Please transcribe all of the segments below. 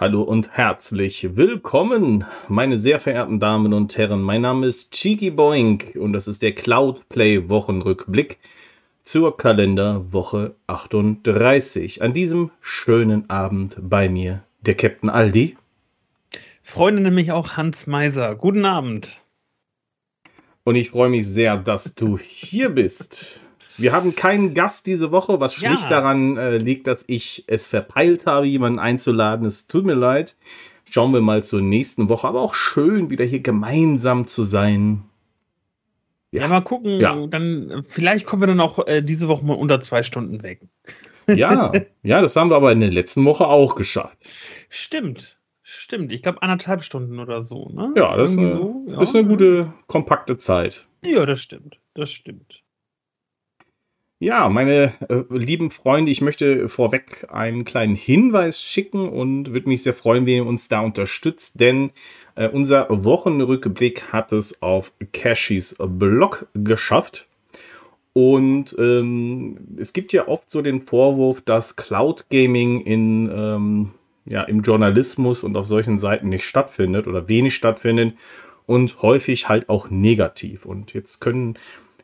Hallo und herzlich willkommen, meine sehr verehrten Damen und Herren. Mein Name ist Cheeky Boink und das ist der Cloudplay Wochenrückblick zur Kalenderwoche 38. An diesem schönen Abend bei mir der Captain Aldi. Freunde nämlich auch Hans Meiser. Guten Abend. Und ich freue mich sehr, dass du hier bist. Wir haben keinen Gast diese Woche, was schlicht ja. daran äh, liegt, dass ich es verpeilt habe, jemanden einzuladen. Es tut mir leid. Schauen wir mal zur nächsten Woche. Aber auch schön, wieder hier gemeinsam zu sein. Ja, ja mal gucken. Ja. Dann vielleicht kommen wir dann auch äh, diese Woche mal unter zwei Stunden weg. Ja, ja, das haben wir aber in der letzten Woche auch geschafft. Stimmt. Stimmt, ich glaube anderthalb Stunden oder so. Ne? Ja, das ist eine, so, ja. ist eine gute, kompakte Zeit. Ja, das stimmt. Das stimmt. Ja, meine äh, lieben Freunde, ich möchte vorweg einen kleinen Hinweis schicken und würde mich sehr freuen, wenn ihr uns da unterstützt, denn äh, unser Wochenrückblick hat es auf Cashys Blog geschafft. Und ähm, es gibt ja oft so den Vorwurf, dass Cloud Gaming in, ähm, ja, im Journalismus und auf solchen Seiten nicht stattfindet oder wenig stattfindet und häufig halt auch negativ. Und jetzt können,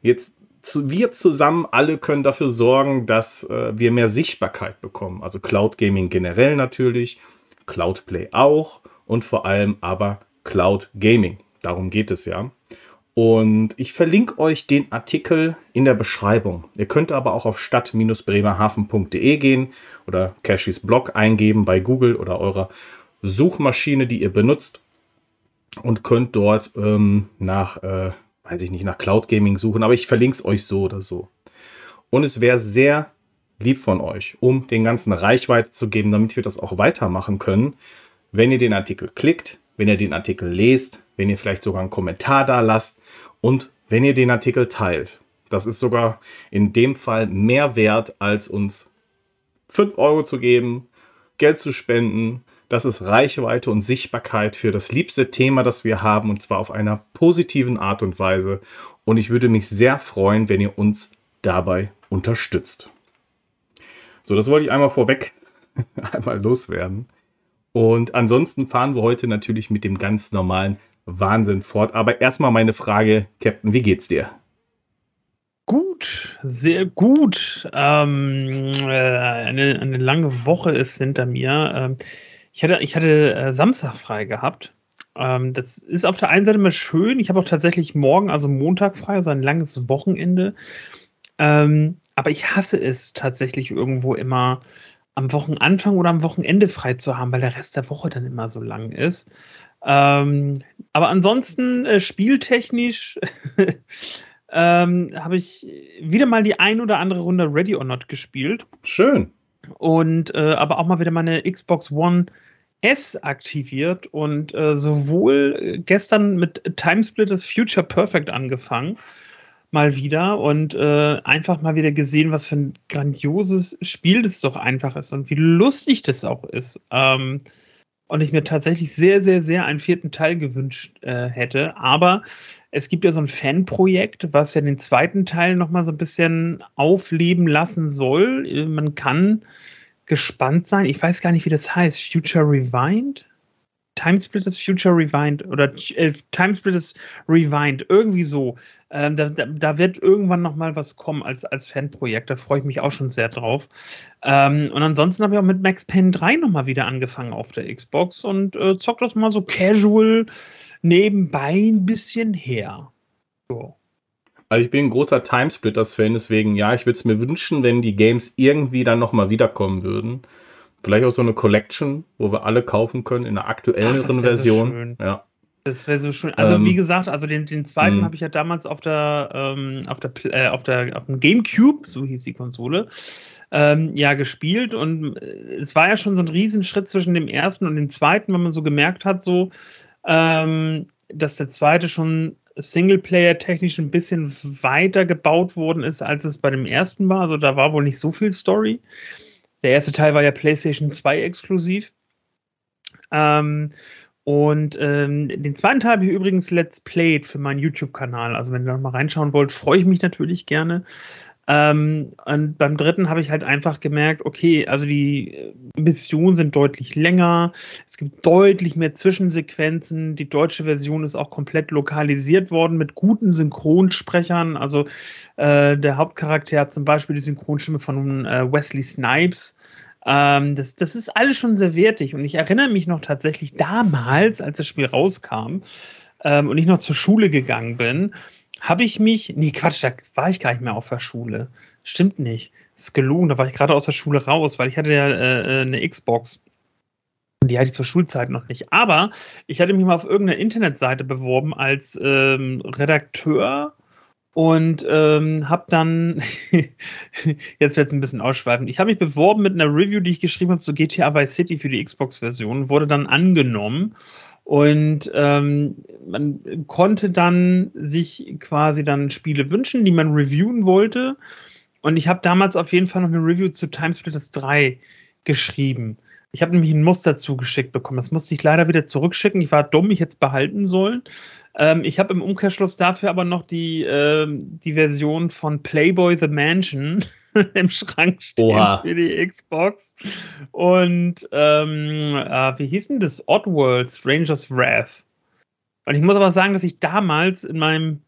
jetzt wir zusammen alle können dafür sorgen, dass äh, wir mehr Sichtbarkeit bekommen. Also Cloud Gaming generell natürlich, Cloud Play auch und vor allem aber Cloud Gaming. Darum geht es ja. Und ich verlinke euch den Artikel in der Beschreibung. Ihr könnt aber auch auf stadt-bremerhaven.de gehen oder Cashys Blog eingeben bei Google oder eurer Suchmaschine, die ihr benutzt und könnt dort ähm, nach äh, weiß ich nicht, nach Cloud Gaming suchen, aber ich verlinke es euch so oder so. Und es wäre sehr lieb von euch, um den ganzen Reichweite zu geben, damit wir das auch weitermachen können, wenn ihr den Artikel klickt, wenn ihr den Artikel lest, wenn ihr vielleicht sogar einen Kommentar da lasst und wenn ihr den Artikel teilt. Das ist sogar in dem Fall mehr wert, als uns 5 Euro zu geben, Geld zu spenden das ist Reichweite und Sichtbarkeit für das liebste Thema, das wir haben, und zwar auf einer positiven Art und Weise. Und ich würde mich sehr freuen, wenn ihr uns dabei unterstützt. So, das wollte ich einmal vorweg einmal loswerden. Und ansonsten fahren wir heute natürlich mit dem ganz normalen Wahnsinn fort. Aber erstmal meine Frage, Captain, wie geht's dir? Gut, sehr gut. Ähm, äh, eine, eine lange Woche ist hinter mir. Ähm, ich hatte, ich hatte äh, Samstag frei gehabt. Ähm, das ist auf der einen Seite mal schön. Ich habe auch tatsächlich morgen, also Montag frei, also ein langes Wochenende. Ähm, aber ich hasse es tatsächlich irgendwo immer am Wochenanfang oder am Wochenende frei zu haben, weil der Rest der Woche dann immer so lang ist. Ähm, aber ansonsten äh, spieltechnisch ähm, habe ich wieder mal die ein oder andere Runde Ready or Not gespielt. Schön. Und äh, aber auch mal wieder meine Xbox One S aktiviert und äh, sowohl gestern mit Timesplitters Future Perfect angefangen, mal wieder und äh, einfach mal wieder gesehen, was für ein grandioses Spiel das doch einfach ist und wie lustig das auch ist. Ähm, und ich mir tatsächlich sehr, sehr, sehr einen vierten Teil gewünscht äh, hätte. Aber es gibt ja so ein Fanprojekt, was ja den zweiten Teil nochmal so ein bisschen aufleben lassen soll. Man kann gespannt sein. Ich weiß gar nicht, wie das heißt. Future Rewind? Timesplitters Future Rewind oder äh, Timesplitters Rewind, irgendwie so. Ähm, da, da, wird irgendwann noch mal was kommen als, als Fanprojekt. Da freue ich mich auch schon sehr drauf. Ähm, und ansonsten habe ich auch mit Max Payne 3 noch mal wieder angefangen auf der Xbox und äh, zockt das mal so casual nebenbei ein bisschen her. So. Also ich bin ein großer Timesplitters-Fan, deswegen ja, ich würde es mir wünschen, wenn die Games irgendwie dann nochmal wiederkommen würden. Vielleicht auch so eine Collection, wo wir alle kaufen können in einer aktuelleren Version. So ja. Das wäre so schön. Also ähm, wie gesagt, also den, den zweiten mhm. habe ich ja damals auf der ähm, auf der äh, auf der auf dem GameCube, so hieß die Konsole, ähm, ja gespielt und äh, es war ja schon so ein Riesenschritt zwischen dem ersten und dem zweiten, wenn man so gemerkt hat, so ähm, dass der zweite schon Singleplayer technisch ein bisschen weiter gebaut worden ist, als es bei dem ersten war. Also da war wohl nicht so viel Story. Der erste Teil war ja PlayStation 2 exklusiv. Ähm, und ähm, den zweiten Teil habe ich übrigens Let's Played für meinen YouTube-Kanal. Also wenn ihr da mal reinschauen wollt, freue ich mich natürlich gerne. Ähm, und beim dritten habe ich halt einfach gemerkt, okay, also die äh, Missionen sind deutlich länger, es gibt deutlich mehr Zwischensequenzen, die deutsche Version ist auch komplett lokalisiert worden mit guten Synchronsprechern. Also äh, der Hauptcharakter hat zum Beispiel die Synchronstimme von äh, Wesley Snipes. Ähm, das, das ist alles schon sehr wertig und ich erinnere mich noch tatsächlich damals, als das Spiel rauskam ähm, und ich noch zur Schule gegangen bin habe ich mich, nee, Quatsch, da war ich gar nicht mehr auf der Schule. Stimmt nicht. Ist gelogen, da war ich gerade aus der Schule raus, weil ich hatte ja äh, äh eine Xbox. Und die hatte ich zur Schulzeit noch nicht. Aber ich hatte mich mal auf irgendeiner Internetseite beworben als ähm, Redakteur und ähm, habe dann, jetzt wird es ein bisschen ausschweifend, ich habe mich beworben mit einer Review, die ich geschrieben habe zu GTA Vice City für die Xbox-Version, wurde dann angenommen und ähm, man konnte dann sich quasi dann Spiele wünschen, die man reviewen wollte. Und ich habe damals auf jeden Fall noch eine Review zu Timesplitters 3 geschrieben. Ich habe nämlich ein Muster zugeschickt bekommen. Das musste ich leider wieder zurückschicken. Ich war dumm, ich hätte es behalten sollen. Ähm, ich habe im Umkehrschluss dafür aber noch die, äh, die Version von Playboy the Mansion im Schrank stehen Oha. für die Xbox. Und ähm, äh, wie hieß denn das? Oddworld, Strangers Wrath. Und ich muss aber sagen, dass ich damals in meinem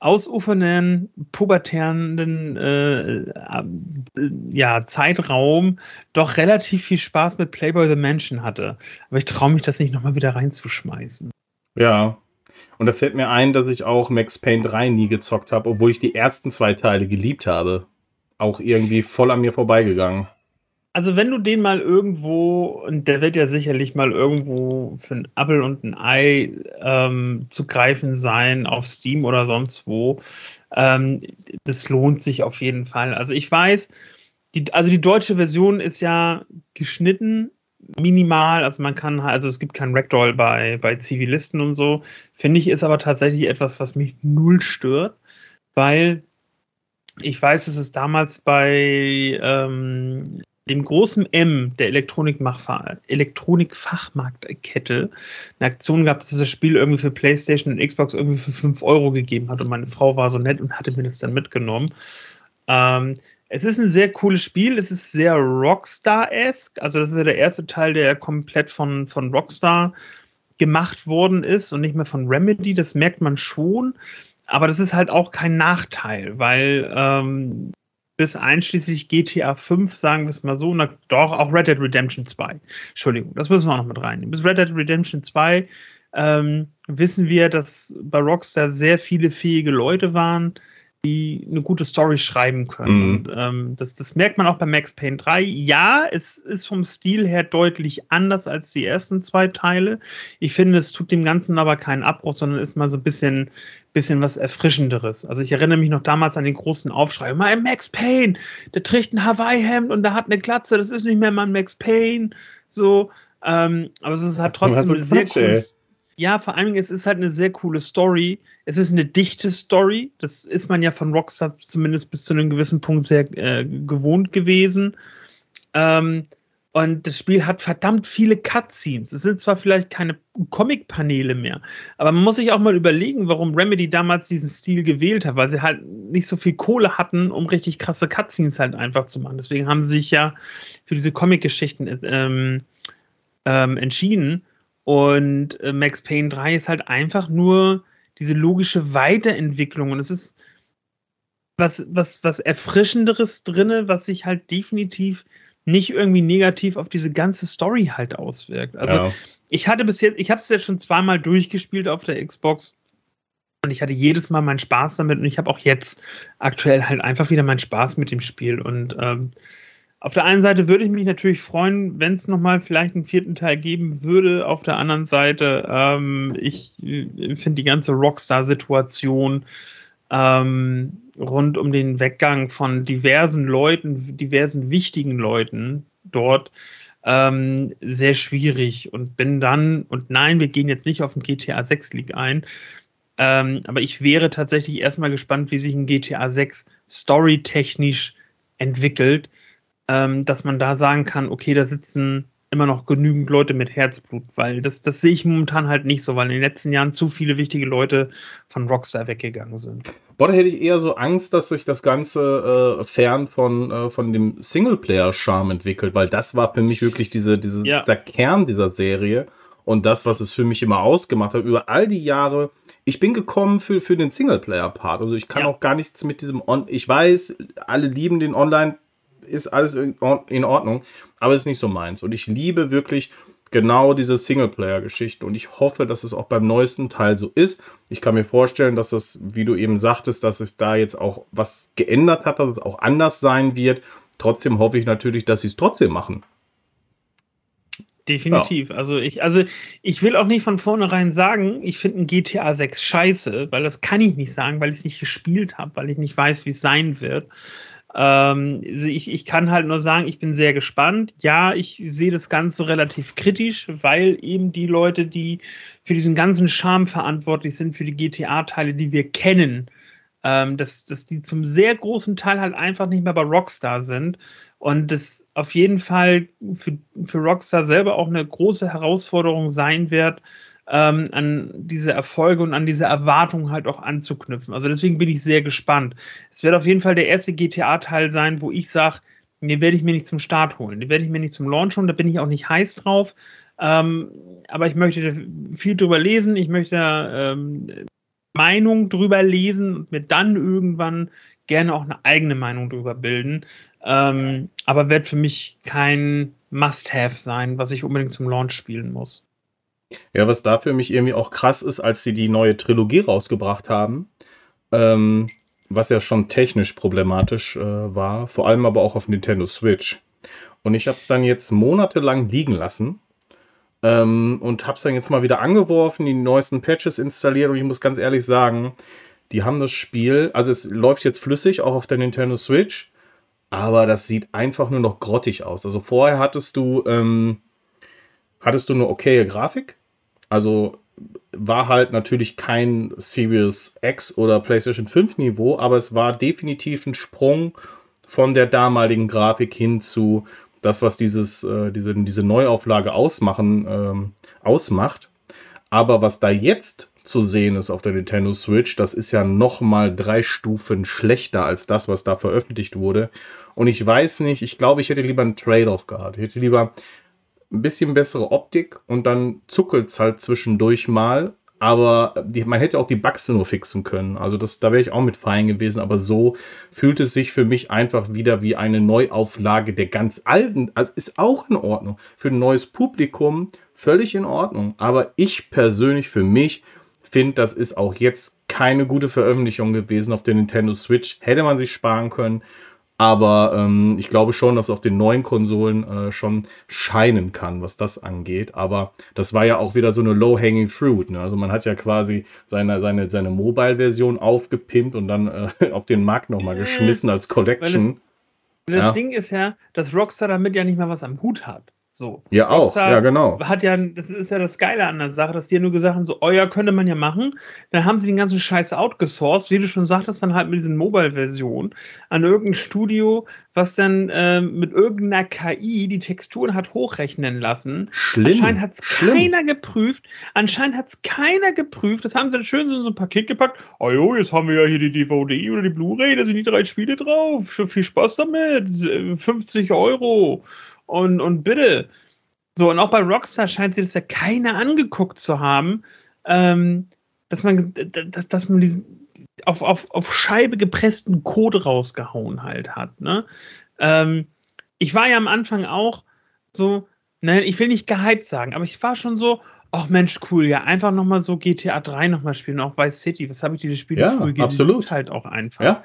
ausufernden, pubertären äh, äh, ja, Zeitraum doch relativ viel Spaß mit Playboy the Mansion hatte. Aber ich traue mich das nicht nochmal wieder reinzuschmeißen. Ja. Und da fällt mir ein, dass ich auch Max Payne 3 nie gezockt habe, obwohl ich die ersten zwei Teile geliebt habe. Auch irgendwie voll an mir vorbeigegangen. Also wenn du den mal irgendwo, und der wird ja sicherlich mal irgendwo für ein Apple und ein Ei ähm, zu greifen sein, auf Steam oder sonst wo, ähm, das lohnt sich auf jeden Fall. Also ich weiß, die, also die deutsche Version ist ja geschnitten, minimal, also man kann, also es gibt kein Ragdoll bei, bei Zivilisten und so, finde ich, ist aber tatsächlich etwas, was mich null stört, weil ich weiß, dass es damals bei ähm, dem großen M der Elektronikfachmarktkette eine Aktion gab, dass das Spiel irgendwie für PlayStation und Xbox irgendwie für 5 Euro gegeben hat. Und meine Frau war so nett und hatte mir das dann mitgenommen. Ähm, es ist ein sehr cooles Spiel. Es ist sehr Rockstar-esque. Also, das ist ja der erste Teil, der komplett von, von Rockstar gemacht worden ist und nicht mehr von Remedy. Das merkt man schon. Aber das ist halt auch kein Nachteil, weil ähm, bis einschließlich GTA 5, sagen wir es mal so, na, doch auch Red Dead Redemption 2. Entschuldigung, das müssen wir auch noch mit reinnehmen. Bis Red Dead Redemption 2 ähm, wissen wir, dass bei Rockstar sehr viele fähige Leute waren, die eine gute Story schreiben können. Mhm. Und, ähm, das, das merkt man auch bei Max Payne 3. Ja, es ist vom Stil her deutlich anders als die ersten zwei Teile. Ich finde, es tut dem Ganzen aber keinen Abbruch, sondern ist mal so ein bisschen, bisschen was Erfrischenderes. Also ich erinnere mich noch damals an den großen Aufschrei. Mein Max Payne, der trägt ein Hawaii-Hemd und der hat eine Glatze, das ist nicht mehr mein Max Payne. So, ähm, aber es ist halt trotzdem sehr cooles ja, vor Dingen, es ist halt eine sehr coole Story. Es ist eine dichte Story. Das ist man ja von Rockstar zumindest bis zu einem gewissen Punkt sehr äh, gewohnt gewesen. Ähm, und das Spiel hat verdammt viele Cutscenes. Es sind zwar vielleicht keine Comic-Paneele mehr, aber man muss sich auch mal überlegen, warum Remedy damals diesen Stil gewählt hat, weil sie halt nicht so viel Kohle hatten, um richtig krasse Cutscenes halt einfach zu machen. Deswegen haben sie sich ja für diese Comic-Geschichten ähm, ähm, entschieden. Und äh, Max Payne 3 ist halt einfach nur diese logische Weiterentwicklung. Und es ist was, was, was Erfrischenderes drin, was sich halt definitiv nicht irgendwie negativ auf diese ganze Story halt auswirkt. Also ja. ich hatte bis jetzt, ich habe es jetzt schon zweimal durchgespielt auf der Xbox und ich hatte jedes Mal meinen Spaß damit und ich habe auch jetzt aktuell halt einfach wieder meinen Spaß mit dem Spiel und ähm, auf der einen Seite würde ich mich natürlich freuen, wenn es nochmal vielleicht einen vierten Teil geben würde. Auf der anderen Seite, ähm, ich äh, finde die ganze Rockstar-Situation ähm, rund um den Weggang von diversen Leuten, diversen wichtigen Leuten dort ähm, sehr schwierig und bin dann, und nein, wir gehen jetzt nicht auf den GTA 6 League ein, Ähm, aber ich wäre tatsächlich erstmal gespannt, wie sich ein GTA 6 storytechnisch entwickelt, ähm, dass man da sagen kann, okay, da sitzen immer noch genügend Leute mit Herzblut, weil das, das sehe ich momentan halt nicht so, weil in den letzten Jahren zu viele wichtige Leute von Rockstar weggegangen sind. Boah, da hätte ich eher so Angst, dass sich das Ganze äh, fern von, äh, von dem Singleplayer-Charme entwickelt, weil das war für mich wirklich diese, diese, ja. dieser Kern dieser Serie und das, was es für mich immer ausgemacht hat, über all die Jahre. Ich bin gekommen für, für den Singleplayer-Part. Also ich kann ja. auch gar nichts mit diesem On. Ich weiß, alle lieben den Online ist alles in Ordnung, aber es ist nicht so meins. Und ich liebe wirklich genau diese Singleplayer-Geschichte und ich hoffe, dass es auch beim neuesten Teil so ist. Ich kann mir vorstellen, dass es, wie du eben sagtest, dass es da jetzt auch was geändert hat, dass es auch anders sein wird. Trotzdem hoffe ich natürlich, dass sie es trotzdem machen. Definitiv. Ja. Also ich, also ich will auch nicht von vornherein sagen, ich finde ein GTA 6 scheiße, weil das kann ich nicht sagen, weil ich es nicht gespielt habe, weil ich nicht weiß, wie es sein wird. Ähm, also ich, ich kann halt nur sagen, ich bin sehr gespannt. Ja, ich sehe das Ganze relativ kritisch, weil eben die Leute, die für diesen ganzen Charme verantwortlich sind, für die GTA-Teile, die wir kennen, ähm, dass, dass die zum sehr großen Teil halt einfach nicht mehr bei Rockstar sind. Und das auf jeden Fall für, für Rockstar selber auch eine große Herausforderung sein wird, ähm, an diese Erfolge und an diese Erwartungen halt auch anzuknüpfen. Also deswegen bin ich sehr gespannt. Es wird auf jeden Fall der erste GTA-Teil sein, wo ich sage, den werde ich mir nicht zum Start holen. Den werde ich mir nicht zum Launch holen, da bin ich auch nicht heiß drauf. Ähm, aber ich möchte viel drüber lesen, ich möchte ähm, Meinung drüber lesen und mir dann irgendwann gerne auch eine eigene Meinung drüber bilden. Ähm, aber wird für mich kein Must-Have sein, was ich unbedingt zum Launch spielen muss. Ja, was da für mich irgendwie auch krass ist, als sie die neue Trilogie rausgebracht haben, ähm, was ja schon technisch problematisch äh, war, vor allem aber auch auf Nintendo Switch. Und ich habe es dann jetzt monatelang liegen lassen ähm, und habe es dann jetzt mal wieder angeworfen, die neuesten Patches installiert und ich muss ganz ehrlich sagen, die haben das Spiel, also es läuft jetzt flüssig, auch auf der Nintendo Switch, aber das sieht einfach nur noch grottig aus. Also vorher hattest du, ähm, hattest du eine okaye Grafik, also war halt natürlich kein Series X oder PlayStation 5 Niveau, aber es war definitiv ein Sprung von der damaligen Grafik hin zu das, was dieses, äh, diese, diese Neuauflage ausmachen, ähm, ausmacht. Aber was da jetzt zu sehen ist auf der Nintendo Switch, das ist ja noch mal drei Stufen schlechter als das, was da veröffentlicht wurde. Und ich weiß nicht, ich glaube, ich hätte lieber einen Trade-off gehabt. Ich hätte lieber ein bisschen bessere Optik und dann zuckelt es halt zwischendurch mal. Aber die, man hätte auch die Bugs nur fixen können. Also das, da wäre ich auch mit fein gewesen. Aber so fühlt es sich für mich einfach wieder wie eine Neuauflage der ganz alten. Also ist auch in Ordnung. Für ein neues Publikum völlig in Ordnung. Aber ich persönlich für mich finde, das ist auch jetzt keine gute Veröffentlichung gewesen auf der Nintendo Switch. Hätte man sich sparen können. Aber ähm, ich glaube schon, dass auf den neuen Konsolen äh, schon scheinen kann, was das angeht. Aber das war ja auch wieder so eine Low-Hanging Fruit. Ne? Also man hat ja quasi seine, seine, seine Mobile-Version aufgepimpt und dann äh, auf den Markt nochmal geschmissen als Collection. Das, das ja. Ding ist ja, dass Rockstar damit ja nicht mal was am Hut hat. So. Ja, auch, Rockstar ja, genau. Hat ja, das ist ja das Geile an der Sache, dass die ja nur gesagt haben, so, oh ja, könnte man ja machen. Dann haben sie den ganzen Scheiß outgesourced, wie du schon sagtest, dann halt mit diesen Mobile-Versionen an irgendein Studio, was dann äh, mit irgendeiner KI die Texturen hat hochrechnen lassen. Schlimm. Anscheinend hat es keiner geprüft. Anscheinend hat es keiner geprüft. Das haben sie dann schön so in so ein Paket gepackt. Oh jo, jetzt haben wir ja hier die DVD oder die Blu-ray, da sind die drei Spiele drauf. Viel Spaß damit. 50 Euro. Und, und bitte. So, und auch bei Rockstar scheint sich das ja keiner angeguckt zu haben, ähm, dass man, dass, dass man diesen auf, auf, auf Scheibe gepressten Code rausgehauen halt hat. Ne? Ähm, ich war ja am Anfang auch so, ne, ich will nicht gehypt sagen, aber ich war schon so, ach Mensch, cool, ja, einfach nochmal so GTA 3 nochmal spielen, auch Vice City. Was habe ich diese Spiele ja, früh absolut. halt auch einfach. Ja.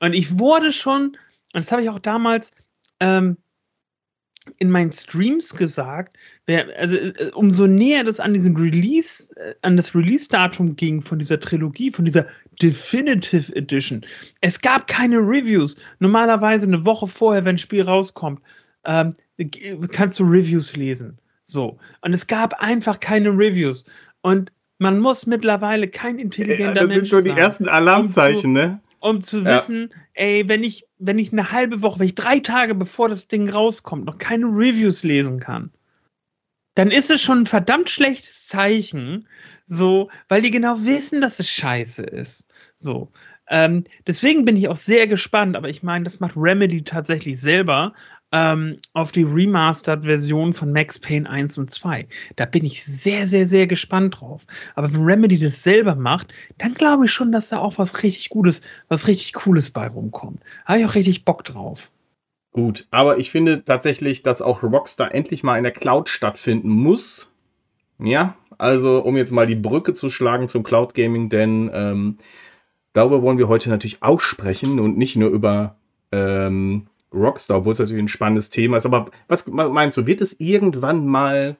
Und ich wurde schon, und das habe ich auch damals, ähm, in meinen Streams gesagt, also äh, umso näher das an diesem Release, äh, an das Release-Datum ging von dieser Trilogie, von dieser Definitive Edition. Es gab keine Reviews. Normalerweise eine Woche vorher, wenn ein Spiel rauskommt, ähm, kannst du Reviews lesen. So. Und es gab einfach keine Reviews. Und Man muss mittlerweile kein intelligenter Mensch sein. Das sind schon die ersten Alarmzeichen, um zu, ne? Um zu wissen, ja. ey, wenn ich, wenn ich eine halbe Woche, wenn ich drei Tage bevor das Ding rauskommt, noch keine Reviews lesen kann, dann ist es schon ein verdammt schlechtes Zeichen, so, weil die genau wissen, dass es scheiße ist. So. Ähm, deswegen bin ich auch sehr gespannt, aber ich meine, das macht Remedy tatsächlich selber ähm, auf die Remastered-Version von Max Payne 1 und 2. Da bin ich sehr, sehr, sehr gespannt drauf. Aber wenn Remedy das selber macht, dann glaube ich schon, dass da auch was richtig Gutes, was richtig Cooles bei rumkommt. Habe ich auch richtig Bock drauf. Gut, aber ich finde tatsächlich, dass auch Rockstar endlich mal in der Cloud stattfinden muss. Ja, also um jetzt mal die Brücke zu schlagen zum Cloud Gaming, denn ähm, darüber wollen wir heute natürlich auch sprechen und nicht nur über ähm, Rockstar, obwohl es natürlich ein spannendes Thema ist. Aber was meinst du, wird es irgendwann mal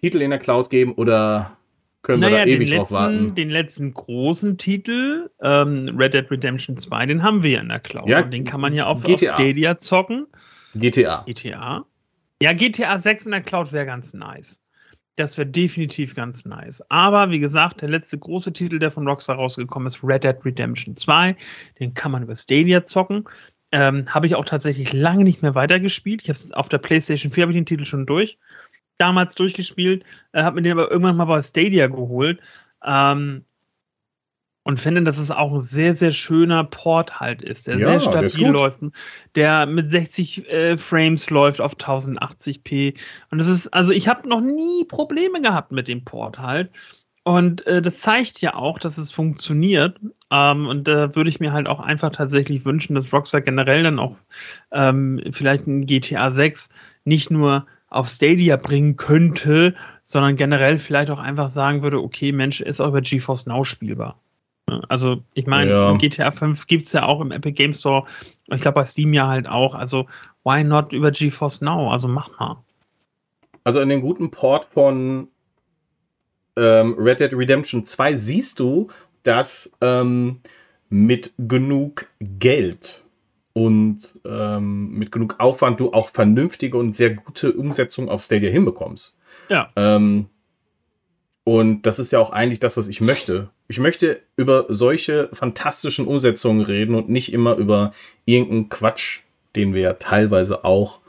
Titel in der Cloud geben oder können naja, wir da ewig letzten, drauf warten? Den letzten großen Titel, ähm, Red Dead Redemption 2, den haben wir ja in der Cloud. Ja, und den kann man ja auf, auf Stadia zocken. GTA. GTA. Ja, GTA 6 in der Cloud wäre ganz nice. Das wäre definitiv ganz nice. Aber wie gesagt, der letzte große Titel, der von Rockstar rausgekommen ist, Red Dead Redemption 2. Den kann man über Stadia zocken. Ähm, habe ich auch tatsächlich lange nicht mehr weitergespielt. Ich habe auf der PlayStation 4 habe ich den Titel schon durch. Damals durchgespielt, äh, habe mir den aber irgendwann mal bei Stadia geholt. Ähm, und finde, dass es auch ein sehr, sehr schöner Port halt ist, der ja, sehr stabil der läuft, der mit 60 äh, Frames läuft auf 1080p. Und das ist, also ich habe noch nie Probleme gehabt mit dem Port halt. Und äh, das zeigt ja auch, dass es funktioniert. Ähm, und da würde ich mir halt auch einfach tatsächlich wünschen, dass Rockstar generell dann auch ähm, vielleicht ein GTA 6 nicht nur auf Stadia bringen könnte, sondern generell vielleicht auch einfach sagen würde, okay, Mensch, ist auch über GeForce Now spielbar. Also, ich meine, ja. GTA 5 gibt es ja auch im Epic Game Store. Ich glaube, bei Steam ja halt auch. Also, why not über GeForce Now? Also, mach mal. Also, in den guten Port von ähm, Red Dead Redemption 2 siehst du, dass ähm, mit genug Geld und ähm, mit genug Aufwand du auch vernünftige und sehr gute Umsetzung auf Stadia hinbekommst. Ja. Ähm, und das ist ja auch eigentlich das, was ich möchte. Ich möchte über solche fantastischen Umsetzungen reden und nicht immer über irgendeinen Quatsch, den wir ja teilweise auch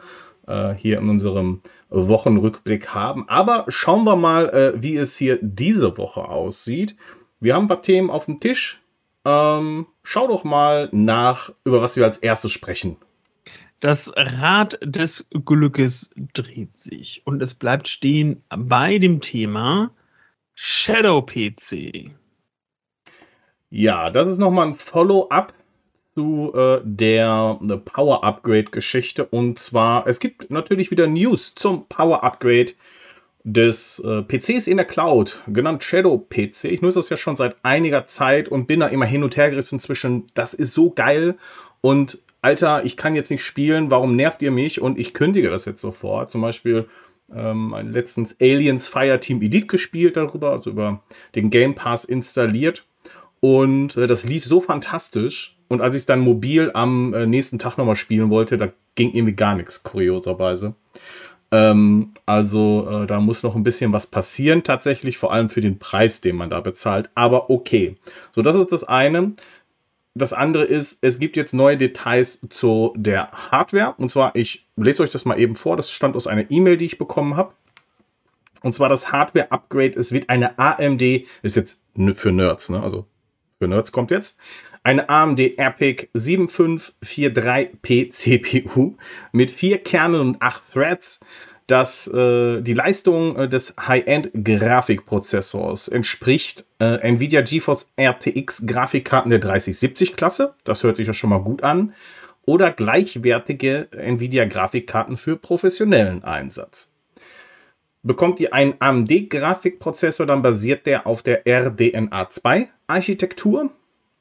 äh, hier in unserem Wochenrückblick haben. Aber schauen wir mal, äh, wie es hier diese Woche aussieht. Wir haben ein paar Themen auf dem Tisch. Ähm, schau doch mal nach, über was wir als erstes sprechen. Das Rad des Glückes dreht sich und es bleibt stehen bei dem Thema Shadow PC. Ja, das ist nochmal ein Follow-up zu äh, der Power Upgrade Geschichte. Und zwar, es gibt natürlich wieder News zum Power Upgrade des äh, PCs in der Cloud, genannt Shadow PC. Ich nutze das ja schon seit einiger Zeit und bin da immer hin und her gerissen zwischen, das ist so geil und Alter, ich kann jetzt nicht spielen, warum nervt ihr mich? Und ich kündige das jetzt sofort. Zum Beispiel ähm, letztens Aliens Fireteam Elite gespielt darüber, also über den Game Pass installiert. Und äh, das lief so fantastisch. Und als ich es dann mobil am äh, nächsten Tag nochmal spielen wollte, da ging irgendwie gar nichts, kurioserweise. Ähm, also äh, da muss noch ein bisschen was passieren, tatsächlich, vor allem für den Preis, den man da bezahlt. Aber okay. So, das ist das eine. Das andere ist, es gibt jetzt neue Details zu der Hardware. Und zwar, ich lese euch das mal eben vor. Das stand aus einer E-Mail, die ich bekommen habe. Und zwar das Hardware-Upgrade. Es wird eine AMD, ist jetzt für Nerds, ne? Also für Nerds kommt jetzt. Eine AMD EPIC 7543P CPU mit vier Kernen und acht Threads. Das, äh, die Leistung äh, des High-End-Grafikprozessors entspricht äh, Nvidia GeForce RTX Grafikkarten der 3070-Klasse. Das hört sich ja schon mal gut an. Oder gleichwertige Nvidia Grafikkarten für professionellen Einsatz. Bekommt ihr einen AMD-Grafikprozessor, dann basiert der auf der RDNA 2 Architektur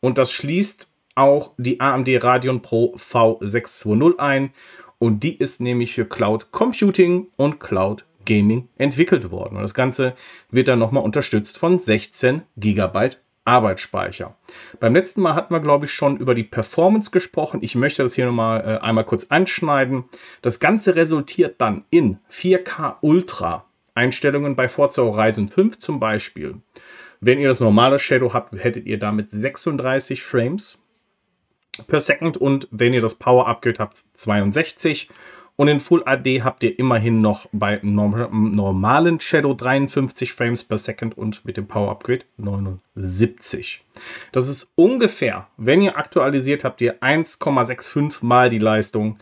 und das schließt auch die AMD Radeon Pro V620 ein und die ist nämlich für Cloud Computing und Cloud Gaming entwickelt worden. Und das Ganze wird dann nochmal unterstützt von 16 GB Arbeitsspeicher. Beim letzten Mal hatten wir, glaube ich, schon über die Performance gesprochen. Ich möchte das hier nochmal äh, einmal kurz anschneiden. Das Ganze resultiert dann in 4K Ultra Einstellungen bei Forza Horizon 5 zum Beispiel. Wenn ihr das normale Shadow habt, hättet ihr damit 36 Frames per Second und wenn ihr das Power Upgrade habt, 62. Und in Full AD habt ihr immerhin noch bei normalen Shadow 53 Frames per Second und mit dem Power Upgrade 79. Das ist ungefähr, wenn ihr aktualisiert habt, ihr 1,65 mal die Leistung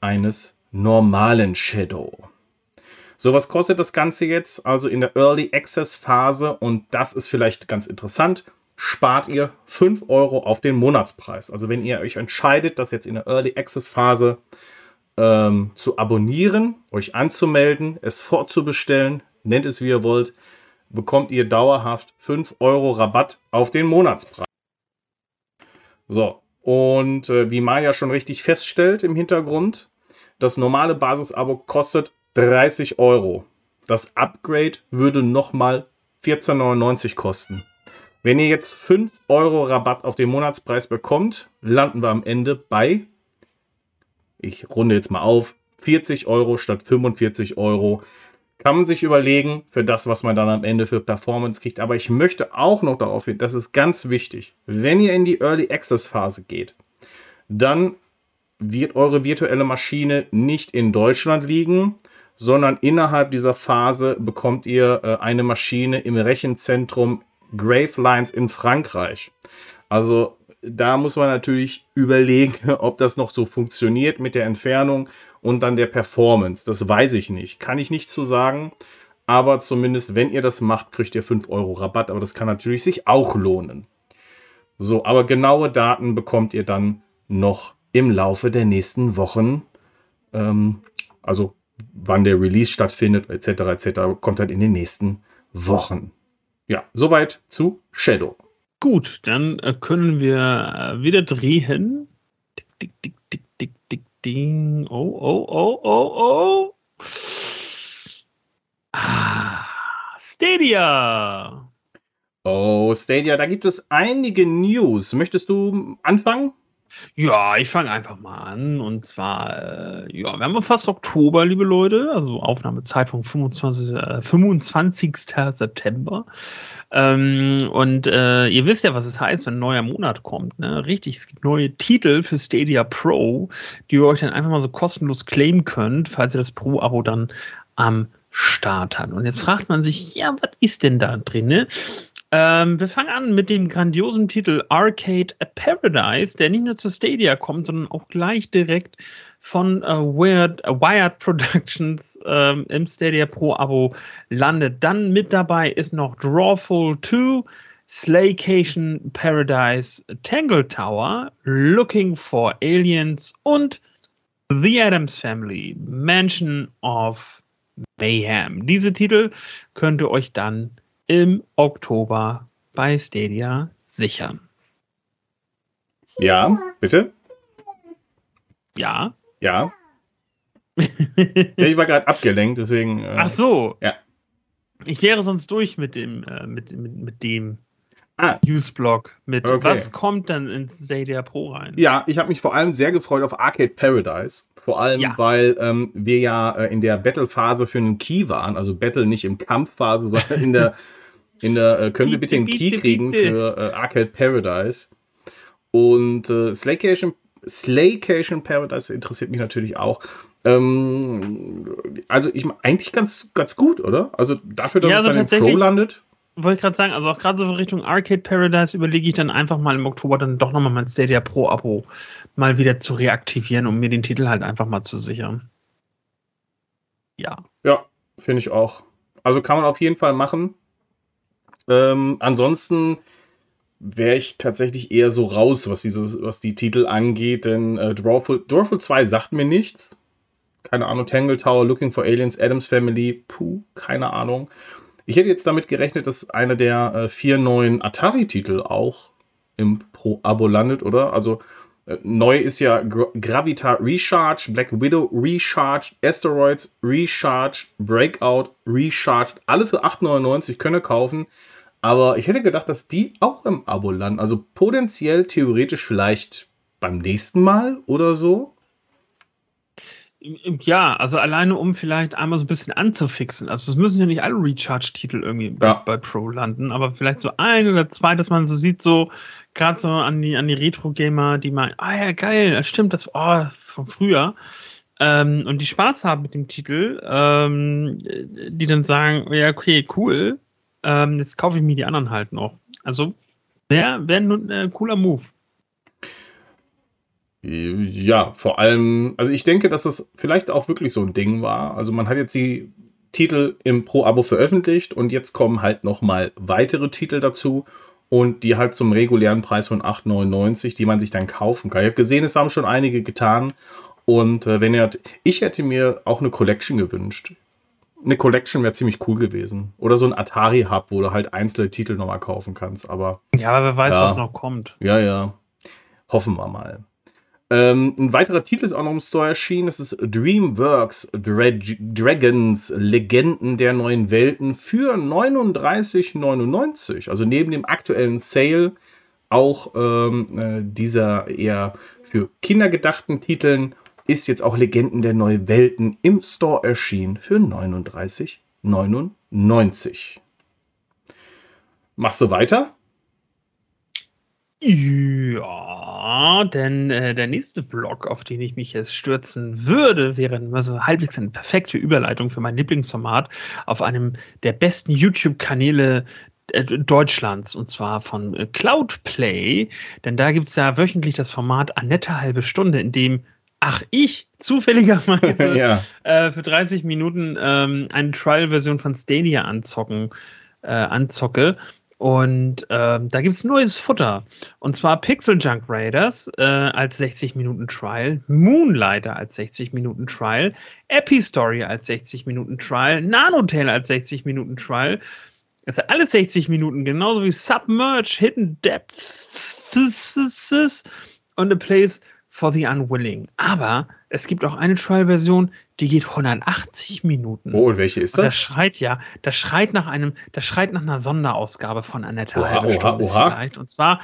eines normalen Shadow. So, was kostet das Ganze jetzt? Also in der Early Access Phase und das ist vielleicht ganz interessant spart ihr 5 Euro auf den Monatspreis. Also wenn ihr euch entscheidet, das jetzt in der Early Access Phase ähm, zu abonnieren, euch anzumelden, es vorzubestellen, nennt es wie ihr wollt, bekommt ihr dauerhaft 5 Euro Rabatt auf den Monatspreis. So, und äh, wie Maya schon richtig feststellt im Hintergrund, das normale Basisabo kostet 30 Euro. Das Upgrade würde nochmal 14,99 kosten. Wenn ihr jetzt 5 Euro Rabatt auf den Monatspreis bekommt, landen wir am Ende bei, ich runde jetzt mal auf, 40 Euro statt 45 Euro. Kann man sich überlegen für das, was man dann am Ende für Performance kriegt. Aber ich möchte auch noch darauf hin, das ist ganz wichtig. Wenn ihr in die Early Access Phase geht, dann wird eure virtuelle Maschine nicht in Deutschland liegen, sondern innerhalb dieser Phase bekommt ihr äh, eine Maschine im Rechenzentrum Gravelines in Frankreich. Also da muss man natürlich überlegen, ob das noch so funktioniert mit der Entfernung und dann der Performance. Das weiß ich nicht. Kann ich nicht zu sagen. Aber zumindest, wenn ihr das macht, kriegt ihr 5 Euro Rabatt. Aber das kann natürlich sich auch lohnen. So, aber genaue Daten bekommt ihr dann noch im Laufe der nächsten Wochen. Ähm, also wann der Release stattfindet, etc. etc. kommt dann in den nächsten Wochen. Ja, soweit zu Shadow. Gut, dann äh, können wir äh, wieder drehen. Dick, dick, dick, dick, dick, dick, ding. Oh, oh, oh, oh, oh. Ah, Stadia. Oh, Stadia, da gibt es einige News. Möchtest du anfangen? Ja, ich fange einfach mal an. Und zwar, äh, ja, wir haben fast Oktober, liebe Leute. Also Aufnahmezeitpunkt 25, äh, 25. September. Ähm, und äh, ihr wisst ja, was es heißt, wenn ein neuer Monat kommt. Ne? Richtig, es gibt neue Titel für Stadia Pro, die ihr euch dann einfach mal so kostenlos claimen könnt, falls ihr das Pro-Abo dann am Start habt. Und jetzt fragt man sich, ja, was ist denn da drin? Ne? Ähm, wir fangen an mit dem grandiosen Titel Arcade Paradise, der nicht nur zu Stadia kommt, sondern auch gleich direkt von äh, Wired, äh, Wired Productions ähm, im Stadia Pro Abo landet. Dann mit dabei ist noch Drawful 2, Slaycation Paradise, Tangle Tower, Looking for Aliens und The Adams Family, Mansion of Mayhem. Diese Titel könnt ihr euch dann im Oktober bei Stadia sichern. Ja, bitte? Ja. Ja. ich war gerade abgelenkt, deswegen. Äh, Ach so. Ja. Ich wäre sonst durch mit dem, äh, mit, mit, mit dem ah. Newsblog. Mit okay. was kommt dann ins Stadia Pro rein? Ja, ich habe mich vor allem sehr gefreut auf Arcade Paradise. Vor allem, ja. weil ähm, wir ja äh, in der Battle-Phase für einen Key waren. Also Battle nicht im Kampfphase, sondern in der in der, äh, können wir bitte einen Key kriegen für äh, Arcade Paradise. Und äh, Slaycation, Slaycation Paradise interessiert mich natürlich auch. Ähm, also ich eigentlich ganz, ganz gut, oder? Also dafür, dass ja, also es dann im Pro landet. Wollte ich gerade sagen, also auch gerade so Richtung Arcade Paradise überlege ich dann einfach mal im Oktober dann doch nochmal mein Stadia Pro Abo mal wieder zu reaktivieren, um mir den Titel halt einfach mal zu sichern. Ja. Ja, finde ich auch. Also kann man auf jeden Fall machen. Ähm, ansonsten wäre ich tatsächlich eher so raus, was, dieses, was die Titel angeht, denn äh, Drawful 2 sagt mir nichts. Keine Ahnung, Tangle Tower, Looking for Aliens, Adams Family, puh, keine Ahnung. Ich hätte jetzt damit gerechnet, dass einer der äh, vier neuen Atari-Titel auch im Pro-Abo landet, oder? Also äh, neu ist ja Gra Gravita Recharge, Black Widow Recharge, Asteroids Recharge, Breakout Recharge, alle für 8,99 könnt ihr kaufen. Aber ich hätte gedacht, dass die auch im Abo landen. Also potenziell, theoretisch vielleicht beim nächsten Mal oder so. Ja, also alleine um vielleicht einmal so ein bisschen anzufixen. Also es müssen ja nicht alle Recharge-Titel irgendwie ja. bei, bei, Pro landen, aber vielleicht so ein oder zwei, dass man so sieht, so gerade so an die, an die Retro-Gamer, die meinen, ah ja, geil, das stimmt, das oh, von früher. Ähm, und die Spaß haben mit dem Titel, ähm, die dann sagen, ja, okay, cool, ähm, jetzt kaufe ich mir die anderen halt noch. Also wäre wär ein äh, cooler Move. Ja, vor allem, also ich denke, dass das vielleicht auch wirklich so ein Ding war. Also man hat jetzt die Titel im Pro-Abo veröffentlicht und jetzt kommen halt nochmal weitere Titel dazu und die halt zum regulären Preis von 8,99, die man sich dann kaufen kann. Ich habe gesehen, es haben schon einige getan und äh, wenn ihr, ich hätte mir auch eine Collection gewünscht. Eine Collection wäre ziemlich cool gewesen. Oder so ein Atari-Hub, wo du halt einzelne Titel nochmal kaufen kannst. Aber. Ja, aber wer weiß, ja, was noch kommt. Ja, ja. Hoffen wir mal. Ähm, ein weiterer Titel ist auch noch im Store erschienen. Das ist DreamWorks Dra Dragons Legenden der neuen Welten für 39,99. Also neben dem aktuellen Sale auch ähm, äh, dieser eher für Kinder gedachten Titeln ist jetzt auch Legenden der neuen Welten im Store erschienen für 39,99. Machst du weiter? Ja, denn äh, der nächste Blog, auf den ich mich jetzt stürzen würde, wäre also halbwegs eine perfekte Überleitung für mein Lieblingsformat auf einem der besten YouTube-Kanäle äh, Deutschlands und zwar von Cloudplay. Denn da gibt es ja wöchentlich das Format Annette halbe Stunde, in dem ach, ich zufälligerweise ja. äh, für 30 Minuten ähm, eine Trial-Version von Stadia anzocken, äh, anzocke. Und ähm, da gibt es neues Futter. Und zwar Pixel Junk Raiders äh, als 60 Minuten Trial, Moonlighter als 60 Minuten Trial, Epistory als 60 Minuten Trial, Nanotail als 60 Minuten Trial. Das sind alles 60 Minuten, genauso wie Submerge, Hidden Depths und A Place for the Unwilling. Aber es gibt auch eine Trial-Version, die geht 180 Minuten. Oh, und welche ist das? Das schreit ja, das schreit nach einem, das schreit nach einer Sonderausgabe von Annette halbe Stunde oha. vielleicht. Und zwar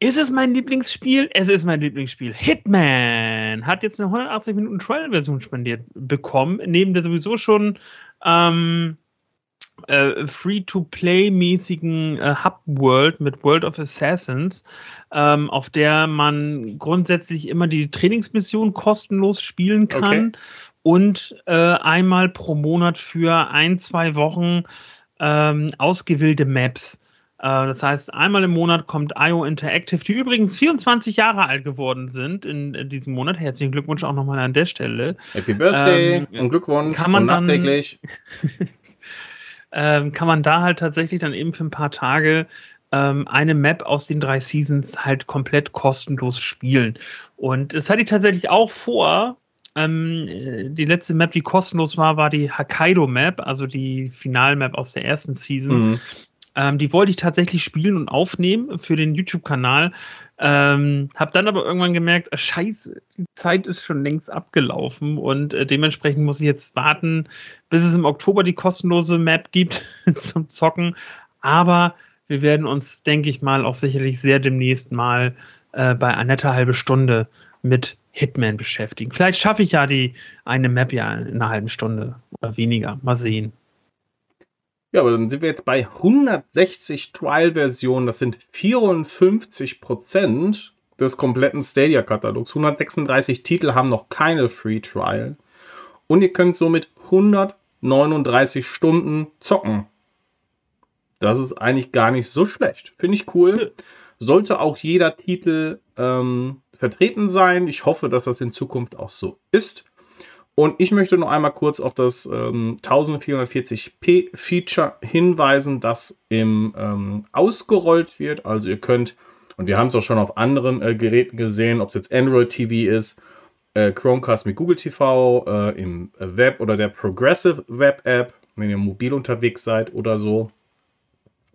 ist es mein Lieblingsspiel? Es ist mein Lieblingsspiel. Hitman hat jetzt eine 180 Minuten Trial-Version spendiert bekommen, neben der sowieso schon ähm, äh, Free-to-Play-mäßigen äh, Hub-World mit World of Assassins, ähm, auf der man grundsätzlich immer die Trainingsmission kostenlos spielen kann okay. und äh, einmal pro Monat für ein, zwei Wochen ähm, ausgewählte Maps. Äh, das heißt, einmal im Monat kommt IO Interactive, die übrigens 24 Jahre alt geworden sind in, diesem Monat. Herzlichen Glückwunsch auch nochmal an der Stelle. Happy Birthday ähm, und Glückwunsch kann man und nachträglich. ähm, kann man da halt tatsächlich dann eben für ein paar Tage ähm, eine Map aus den drei Seasons halt komplett kostenlos spielen. Und das hatte ich tatsächlich auch vor. Ähm, die letzte Map, die kostenlos war, war die Hokkaido-Map, also die Final-Map aus der ersten Season. Mhm. Ähm, die wollte ich tatsächlich spielen und aufnehmen für den YouTube-Kanal. Ähm, hab dann aber irgendwann gemerkt, äh, scheiße, die Zeit ist schon längst abgelaufen und äh, dementsprechend muss ich jetzt warten, bis es im Oktober die kostenlose Map gibt zum Zocken. Aber wir werden uns, denke ich mal, auch sicherlich sehr demnächst mal äh, bei Annette halbe Stunde mit Hitman beschäftigen. Vielleicht schaffe ich ja die eine Map ja in einer halben Stunde oder weniger. Mal sehen. Ja, aber dann sind wir jetzt bei 160 Trial-Versionen. Das sind 54 Prozent des kompletten Stadia-Katalogs. 136 Titel haben noch keine Free Trial. Und ihr könnt somit 139 Stunden zocken. Das ist eigentlich gar nicht so schlecht. Finde ich cool. Sollte auch jeder Titel ähm, vertreten sein. Ich hoffe, dass das in Zukunft auch so ist. Und ich möchte noch einmal kurz auf das ähm, 1440p Feature hinweisen, das im ähm, ausgerollt wird. Also ihr könnt, und wir haben es auch schon auf anderen äh, Geräten gesehen, ob es jetzt Android TV ist, äh, Chromecast mit Google TV, äh, im Web oder der Progressive Web App, wenn ihr mobil unterwegs seid oder so.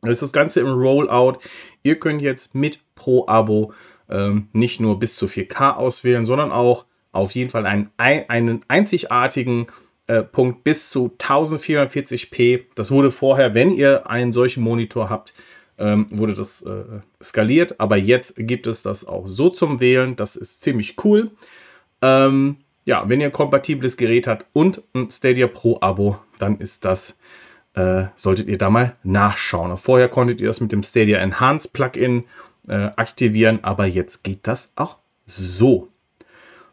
Ist das Ganze im Rollout. Ihr könnt jetzt mit Pro-Abo ähm, nicht nur bis zu 4K auswählen, sondern auch auf jeden Fall einen, einen einzigartigen äh, Punkt bis zu 1440p. Das wurde vorher, wenn ihr einen solchen Monitor habt, ähm, wurde das äh, skaliert, aber jetzt gibt es das auch so zum Wählen. Das ist ziemlich cool. Ähm, ja, wenn ihr ein kompatibles Gerät habt und ein Stadia Pro Abo, dann ist das, äh, solltet ihr da mal nachschauen. Vorher konntet ihr das mit dem Stadia Enhanced Plugin äh, aktivieren, aber jetzt geht das auch so.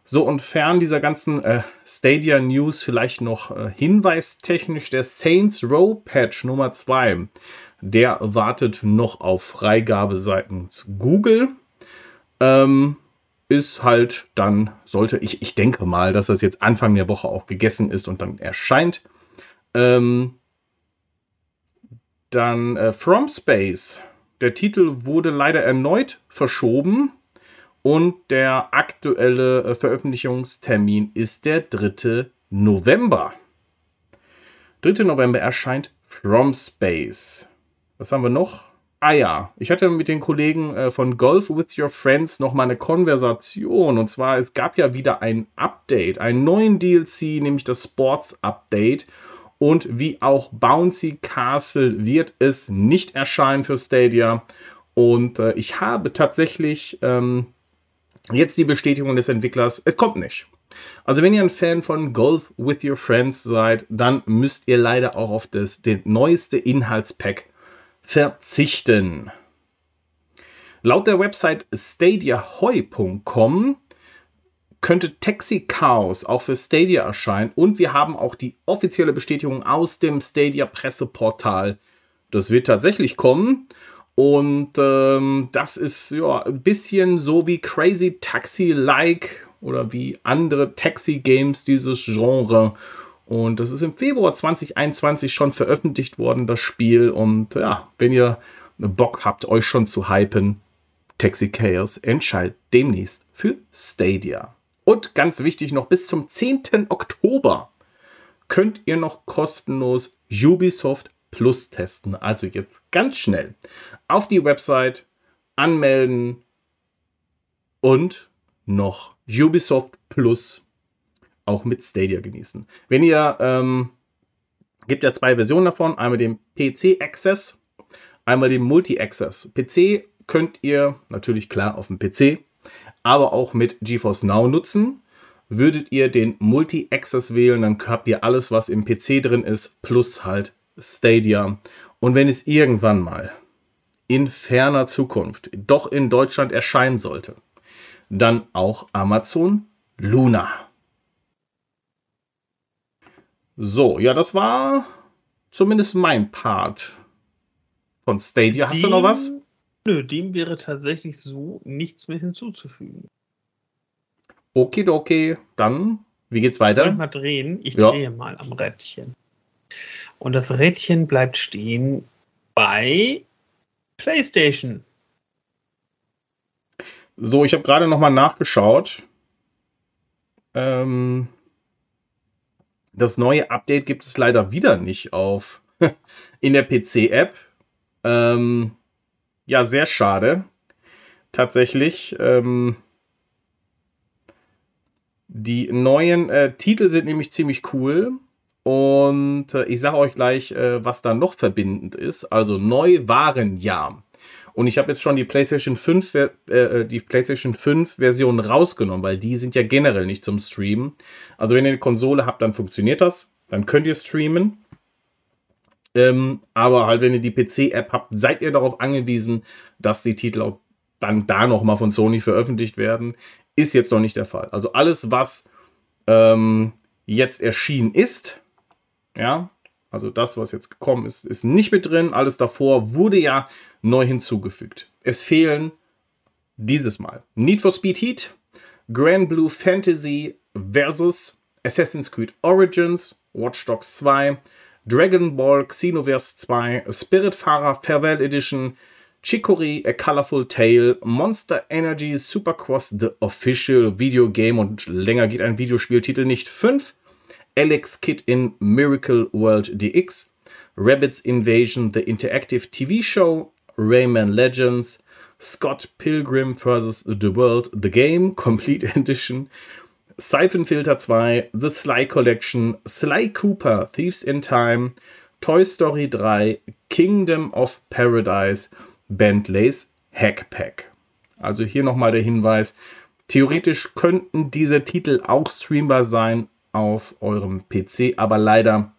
So, und fern dieser ganzen äh, Stadia News vielleicht noch äh, hinweistechnisch der Saints Row Patch Nummer 2. Der wartet noch auf Freigabe seitens Google. Ähm, ist halt dann, sollte ich, ich denke mal, dass das jetzt Anfang der Woche auch gegessen ist und dann erscheint. Ähm, dann äh, From Space. Der Titel wurde leider erneut verschoben und der aktuelle äh, Veröffentlichungstermin ist der 3. November. 3. November erscheint From Space. Was haben wir noch? Ah ja, ich hatte mit den Kollegen äh, von Golf with Your Friends noch mal eine Konversation. Und zwar, es gab ja wieder ein Update, einen neuen DLC, nämlich das Sports Update. Und wie auch Bouncy Castle wird es nicht erscheinen für Stadia. Und äh, ich habe tatsächlich ähm, jetzt die Bestätigung des Entwicklers, es kommt nicht. Also wenn ihr ein Fan von Golf with Your Friends seid, dann müsst ihr leider auch auf das, das neueste Inhaltspack verzichten. Laut der Website stadiahoy.com könnte Taxi Chaos auch für Stadia erscheinen und wir haben auch die offizielle Bestätigung aus dem Stadia Presseportal. Das wird tatsächlich kommen und ähm, das ist ja ein bisschen so wie Crazy Taxi-like oder wie andere Taxi-Games dieses Genre. Und das ist im Februar 2021 schon veröffentlicht worden, das Spiel. Und ja, wenn ihr Bock habt, euch schon zu hypen, Taxi Chaos entscheidet demnächst für Stadia. Und ganz wichtig noch, bis zum 10. Oktober könnt ihr noch kostenlos Ubisoft Plus testen. Also jetzt ganz schnell auf die Website anmelden und noch Ubisoft Plus auch mit Stadia genießen. Wenn ihr, ähm, gibt ja zwei Versionen davon, einmal den PC Access, einmal den Multi Access. PC könnt ihr natürlich klar auf dem PC, aber auch mit GeForce Now nutzen. Würdet ihr den Multi Access wählen, dann habt ihr alles, was im PC drin ist, plus halt Stadia. Und wenn es irgendwann mal in ferner Zukunft doch in Deutschland erscheinen sollte, dann auch Amazon Luna. So, ja, das war zumindest mein Part von Stadia. Hast dem, du noch was? Nö, dem wäre tatsächlich so nichts mehr hinzuzufügen. Okay, dann, wie geht's weiter? Ich mal drehen? Ich ja. drehe mal am Rädchen. Und das Rädchen bleibt stehen bei PlayStation. So, ich habe gerade noch mal nachgeschaut. Ähm, das neue Update gibt es leider wieder nicht auf in der PC-App. Ähm, ja, sehr schade. Tatsächlich. Ähm, die neuen äh, Titel sind nämlich ziemlich cool. Und äh, ich sage euch gleich, äh, was da noch verbindend ist. Also Neuwarenjahr. Und ich habe jetzt schon die PlayStation 5, äh, äh, die PlayStation 5 Version rausgenommen, weil die sind ja generell nicht zum Streamen. Also wenn ihr eine Konsole habt, dann funktioniert das. Dann könnt ihr streamen. Ähm, aber halt, wenn ihr die PC-App habt, seid ihr darauf angewiesen, dass die Titel auch dann da nochmal von Sony veröffentlicht werden. Ist jetzt noch nicht der Fall. Also alles, was ähm, jetzt erschienen ist, ja, also das, was jetzt gekommen ist, ist nicht mit drin. Alles davor wurde ja neu hinzugefügt. Es fehlen dieses Mal Need for Speed Heat, Grand Blue Fantasy versus Assassin's Creed Origins, Watch Dogs 2, Dragon Ball Xenoverse 2, Spiritfarer Farewell Edition, Chicory A Colorful Tale, Monster Energy Supercross The Official Video Game und länger geht ein Videospieltitel nicht 5, Alex Kidd in Miracle World DX, Rabbits Invasion, the interactive TV show, Rayman Legends, Scott Pilgrim vs. The World, The Game, Complete Edition, Siphon Filter 2, The Sly Collection, Sly Cooper, Thieves in Time, Toy Story 3, Kingdom of Paradise, Bentleys Hackpack. Also hier nochmal der Hinweis, Theoretisch könnten diese Titel auch streambar sein auf eurem PC, aber leider,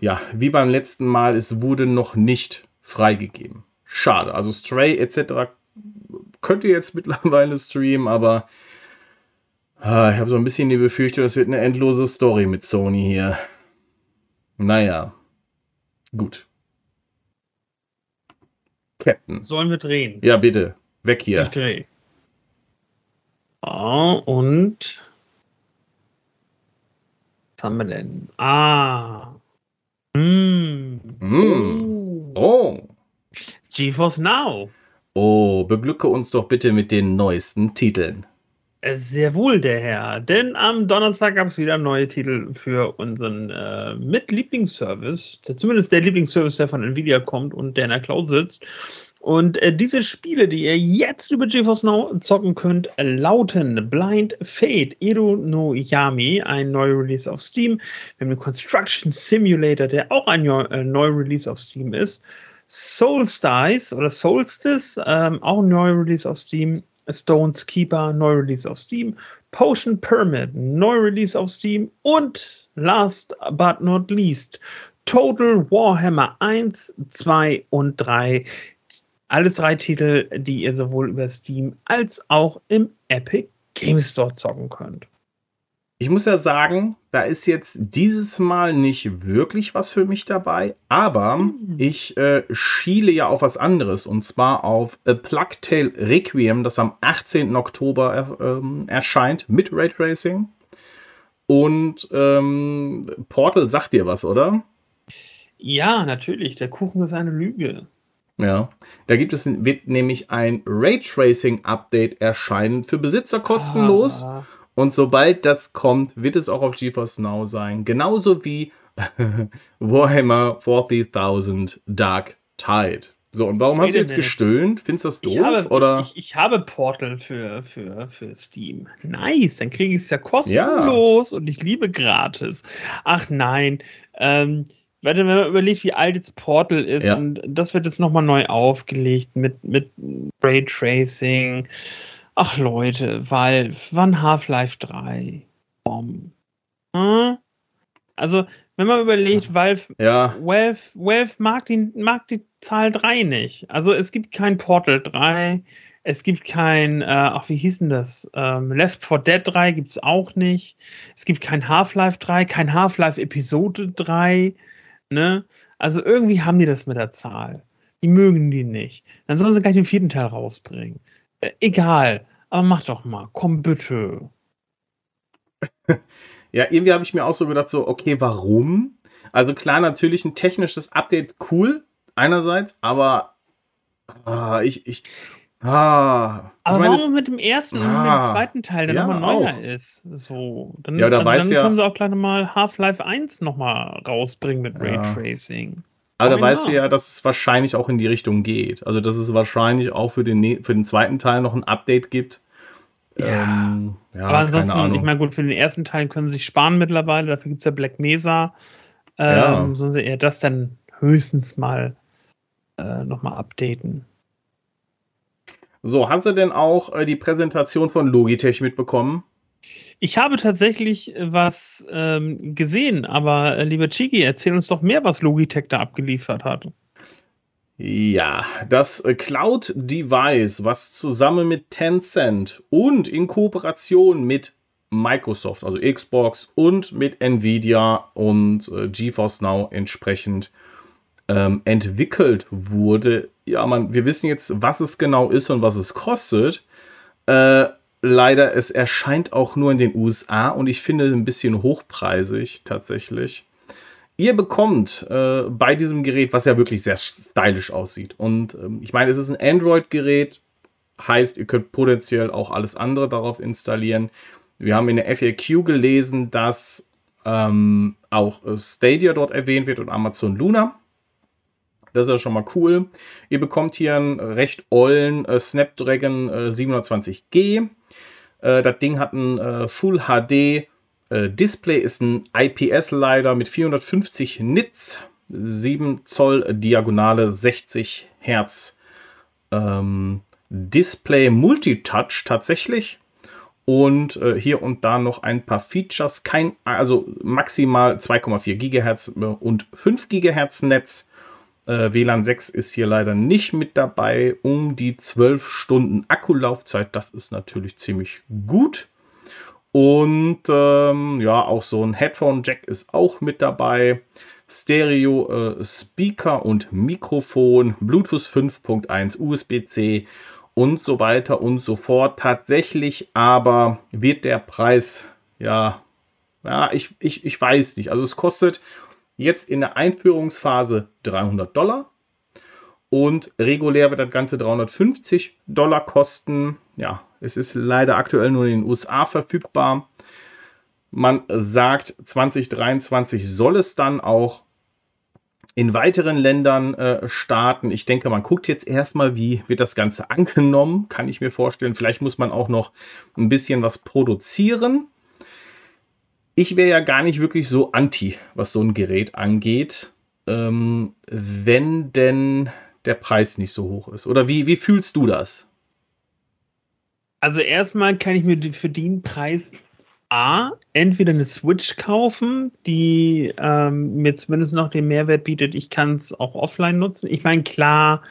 ja, wie beim letzten Mal, es wurde noch nicht freigegeben. Schade. Also Stray etc. könnt ihr jetzt mittlerweile streamen, aber ah, ich habe so ein bisschen die Befürchtung, es wird eine endlose Story mit Sony hier. Naja, gut. Captain. Sollen wir drehen? Ja, bitte. Weg hier. Ich drehe. Oh, und haben wir denn? Ah. Mm. Mm. Oh. GeForce Now. Oh, beglücke uns doch bitte mit den neuesten Titeln. Äh, sehr wohl, der Herr. Denn am Donnerstag gab es wieder neue Titel für unseren äh, Mit-Lieblingsservice. Zumindest der Lieblingsservice, der von Nvidia kommt und der in der Cloud sitzt. Und äh, diese Spiele, die ihr jetzt über GeForce Now zocken könnt, lauten Blind Fate, Edo no Yami, ein neuer Release auf Steam. Wir haben den Construction Simulator, der auch ein äh, neuer Release auf Steam ist. Solstice oder Solstice, ähm, auch ein neuer Release auf Steam. Stones Keeper, neu Release auf Steam. Potion Pyramid, neu Release auf Steam. Und last but not least, Total Warhammer 1, 2 und 3. Alles drei Titel, die ihr sowohl über Steam als auch im Epic Game Store zocken könnt. Ich muss ja sagen, da ist jetzt dieses Mal nicht wirklich was für mich dabei, aber mhm. ich äh, schiele ja auf was anderes und zwar auf A Plague Tale Requiem, das am 18. Oktober äh, erscheint mit Raytracing. Und ähm, Portal sagt dir was, oder? Ja, natürlich. Der Kuchen ist eine Lüge. Ja, da gibt es wird nämlich ein Raytracing-Update erscheinen für Besitzer kostenlos. Ah. Und sobald das kommt, wird es auch auf GeForce Now sein. Genauso wie Warhammer 40.000 Dark Tide. So, und warum hast du jetzt gestöhnt? Findest du das doof? Ich habe, oder? Ich, ich, habe Portal für, für, für Steam. Nice, dann kriege ich es ja kostenlos ja. und ich liebe gratis. Ach nein. Ähm, wenn man überlegt, wie alt jetzt Portal ist ja. und das wird jetzt nochmal neu aufgelegt mit, mit Raytracing. Ach Leute, Valve, wann Half-Life 3? Bom. Hm? Also, wenn man überlegt, Valve, ja. Valve, Valve mag, die, mag die Zahl 3 nicht. Also es gibt kein Portal 3, es gibt kein, äh, ach, wie hieß denn das? Ähm, Left 4 Dead 3 gibt es auch nicht. Es gibt kein Half-Life 3, kein Half-Life Episode 3. Ne? Also irgendwie haben die das mit der Zahl. Die mögen die nicht. Dann sollen sie gleich den vierten Teil rausbringen. Äh, egal, aber mach doch mal, komm bitte. ja, irgendwie habe ich mir auch so gedacht, so, okay, warum? Also klar, natürlich ein technisches Update cool, einerseits, aber ah, ich, ich, Ah, aber meine, warum mit dem ersten ah, und mit dem ah, zweiten Teil, der ja, nochmal neuer auch. ist? So, dann, ja, da also dann ja, können sie auch gleich mal Half-Life 1 nochmal rausbringen mit ja. Raytracing. Aber da weißt du ja, dass es wahrscheinlich auch in die Richtung geht. Also, dass es wahrscheinlich auch für den, für den zweiten Teil noch ein Update gibt. Ja. Ähm, ja aber ansonsten, ich meine, gut, für den ersten Teil können sie sich sparen mittlerweile. Dafür gibt es ja Black Mesa. Ähm, ja. Sollen sie eher das dann höchstens mal äh, nochmal updaten. So, hast du denn auch äh, die Präsentation von Logitech mitbekommen? Ich habe tatsächlich äh, was ähm, gesehen, aber äh, lieber Chigi, erzähl uns doch mehr, was Logitech da abgeliefert hat. Ja, das äh, Cloud Device, was zusammen mit Tencent und in Kooperation mit Microsoft, also Xbox und mit Nvidia und äh, GeForce Now entsprechend ähm, entwickelt wurde. Ja, man, wir wissen jetzt, was es genau ist und was es kostet. Äh, leider, es erscheint auch nur in den USA und ich finde ein bisschen hochpreisig tatsächlich. Ihr bekommt äh, bei diesem Gerät, was ja wirklich sehr stylisch aussieht. Und ähm, ich meine, es ist ein Android-Gerät, heißt, ihr könnt potenziell auch alles andere darauf installieren. Wir haben in der FAQ gelesen, dass ähm, auch Stadia dort erwähnt wird und Amazon Luna. Das ist ja schon mal cool. Ihr bekommt hier einen recht ollen äh, Snapdragon äh, 720G äh, das Ding hat ein äh, Full HD äh, Display, ist ein IPS-Leiter mit 450 Nits, 7 Zoll Diagonale, 60 Hertz. Ähm, Display Multitouch tatsächlich. und äh, hier und da noch ein paar Features. Kein, also maximal 2,4 Gigahertz und 5 Gigahertz Netz. Äh, WLAN 6 ist hier leider nicht mit dabei. Um die 12 Stunden Akkulaufzeit, das ist natürlich ziemlich gut. Und ähm, ja, auch so ein Headphone-Jack ist auch mit dabei. Stereo, äh, Speaker und Mikrofon, Bluetooth 5.1, USB-C und so weiter und so fort. Tatsächlich aber wird der Preis, ja, ja, ich, ich, ich weiß nicht. Also es kostet jetzt in der Einführungsphase 300 Dollar und regulär wird das Ganze 350 Dollar kosten. Ja, es ist leider aktuell nur in den USA verfügbar. Man sagt, 2023 soll es dann auch in weiteren Ländern äh, starten. Ich denke, man guckt jetzt erstmal, wie wird das Ganze angenommen. Kann ich mir vorstellen. Vielleicht muss man auch noch ein bisschen was produzieren. Ich wäre ja gar nicht wirklich so anti, was so ein Gerät angeht, ähm, wenn denn der Preis nicht so hoch ist. Oder wie, wie fühlst du das? Also erstmal kann ich mir für den Preis A, entweder eine Switch kaufen, die ähm, mir zumindest noch den Mehrwert bietet, ich kann es auch offline nutzen. Ich meine, klar,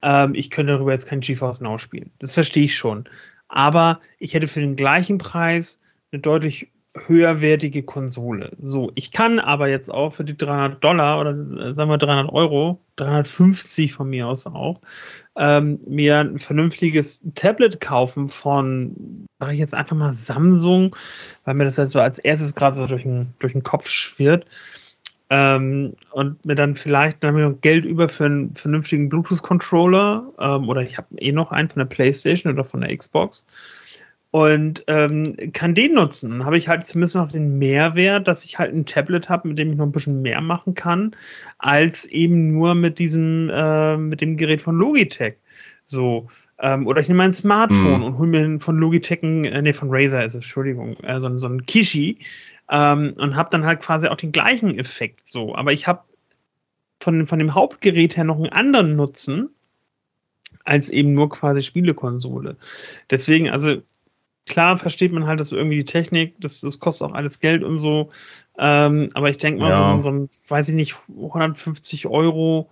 ähm, ich könnte darüber jetzt kein GeForce Now spielen. Das verstehe ich schon. Aber ich hätte für den gleichen Preis eine deutlich höherwertige Konsole. So, ich kann aber jetzt auch für die 300 Dollar oder äh, sagen wir 300 Euro, 350 von mir aus auch, ähm, mir ein vernünftiges Tablet kaufen von, sage ich jetzt einfach mal Samsung, weil mir das halt so als erstes gerade so durch den, durch den Kopf schwirrt. Ähm, und mir dann vielleicht dann noch Geld über für einen vernünftigen Bluetooth-Controller ähm, oder ich habe eh noch einen von der PlayStation oder von der Xbox und ähm, kann den nutzen. Dann habe ich halt zumindest noch den Mehrwert, dass ich halt ein Tablet habe, mit dem ich noch ein bisschen mehr machen kann, als eben nur mit diesem, äh, mit dem Gerät von Logitech. So, ähm, oder ich nehme mein Smartphone mhm. und hole mir von Logitech, äh, nee, von Razer ist es, Entschuldigung, äh, so, so ein Kishi ähm, und habe dann halt quasi auch den gleichen Effekt so. Aber ich habe von, von dem Hauptgerät her noch einen anderen Nutzen als eben nur quasi Spielekonsole. Deswegen, also klar versteht man halt, dass irgendwie die Technik, das, das kostet auch alles Geld und so. Ähm, aber ich denke mal, ja. so, so ein, weiß ich nicht, 150 Euro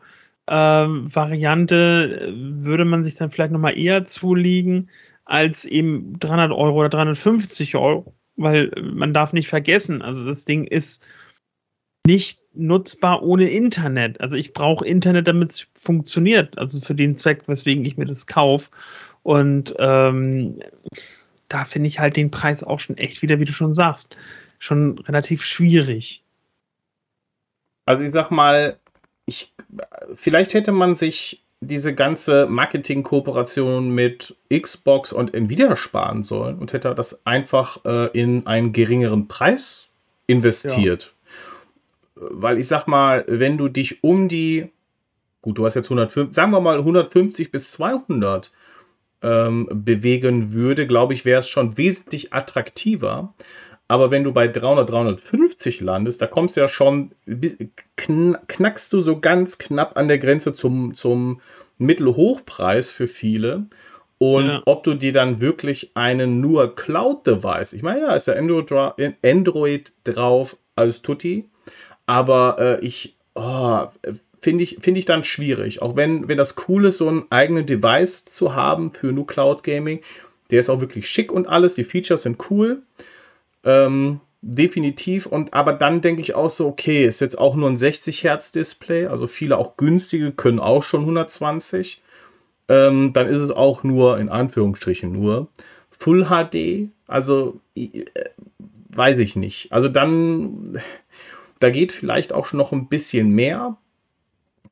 ähm, Variante äh, würde man sich dann vielleicht nochmal eher zulegen als eben 300 Euro oder 350 Euro, weil man darf nicht vergessen, also das Ding ist nicht nutzbar ohne Internet. Also ich brauche Internet, damit es funktioniert. Also für den Zweck, weswegen ich mir das kaufe. Und ähm, da finde ich halt den Preis auch schon echt wieder, wie du schon sagst, schon relativ schwierig. Also ich sag mal, ich, vielleicht hätte man sich diese ganze Marketing-Kooperation mit Xbox und Nvidia sparen sollen und hätte das einfach äh, in einen geringeren Preis investiert. Ja. Weil ich sag mal, wenn du dich um die, gut, du hast jetzt 150, sagen wir mal 150 bis 200 ähm, bewegen würde, glaube ich, wäre es schon wesentlich attraktiver. Aber wenn du bei 300, 350 landest, da kommst du ja schon, knackst du so ganz knapp an der Grenze zum, zum Mittelhochpreis für viele. Und ja. ob du dir dann wirklich einen nur Cloud-Device, ich meine, ja, ist ja Android, Android drauf als Tutti, aber äh, ich, oh, finde ich, find ich dann schwierig. Auch wenn, wenn das cool ist, so ein eigenes Device zu haben für nur Cloud Gaming. Der ist auch wirklich schick und alles. Die Features sind cool. Ähm, definitiv. Und aber dann denke ich auch so, okay, ist jetzt auch nur ein 60 Hertz Display. Also viele auch günstige können auch schon 120. Ähm, dann ist es auch nur, in Anführungsstrichen nur, Full HD. Also äh, weiß ich nicht. Also dann, da geht vielleicht auch schon noch ein bisschen mehr.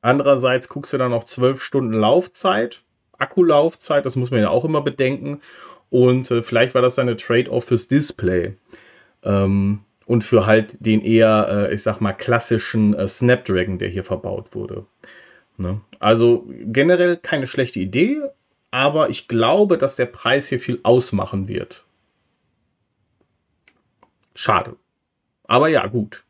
Andererseits guckst du dann auf 12 Stunden Laufzeit, Akkulaufzeit, das muss man ja auch immer bedenken. Und äh, vielleicht war das eine Trade-off fürs Display. Ähm, und für halt den eher, äh, ich sag mal, klassischen äh, Snapdragon, der hier verbaut wurde. Ne? Also generell keine schlechte Idee, aber ich glaube, dass der Preis hier viel ausmachen wird. Schade. Aber ja, gut.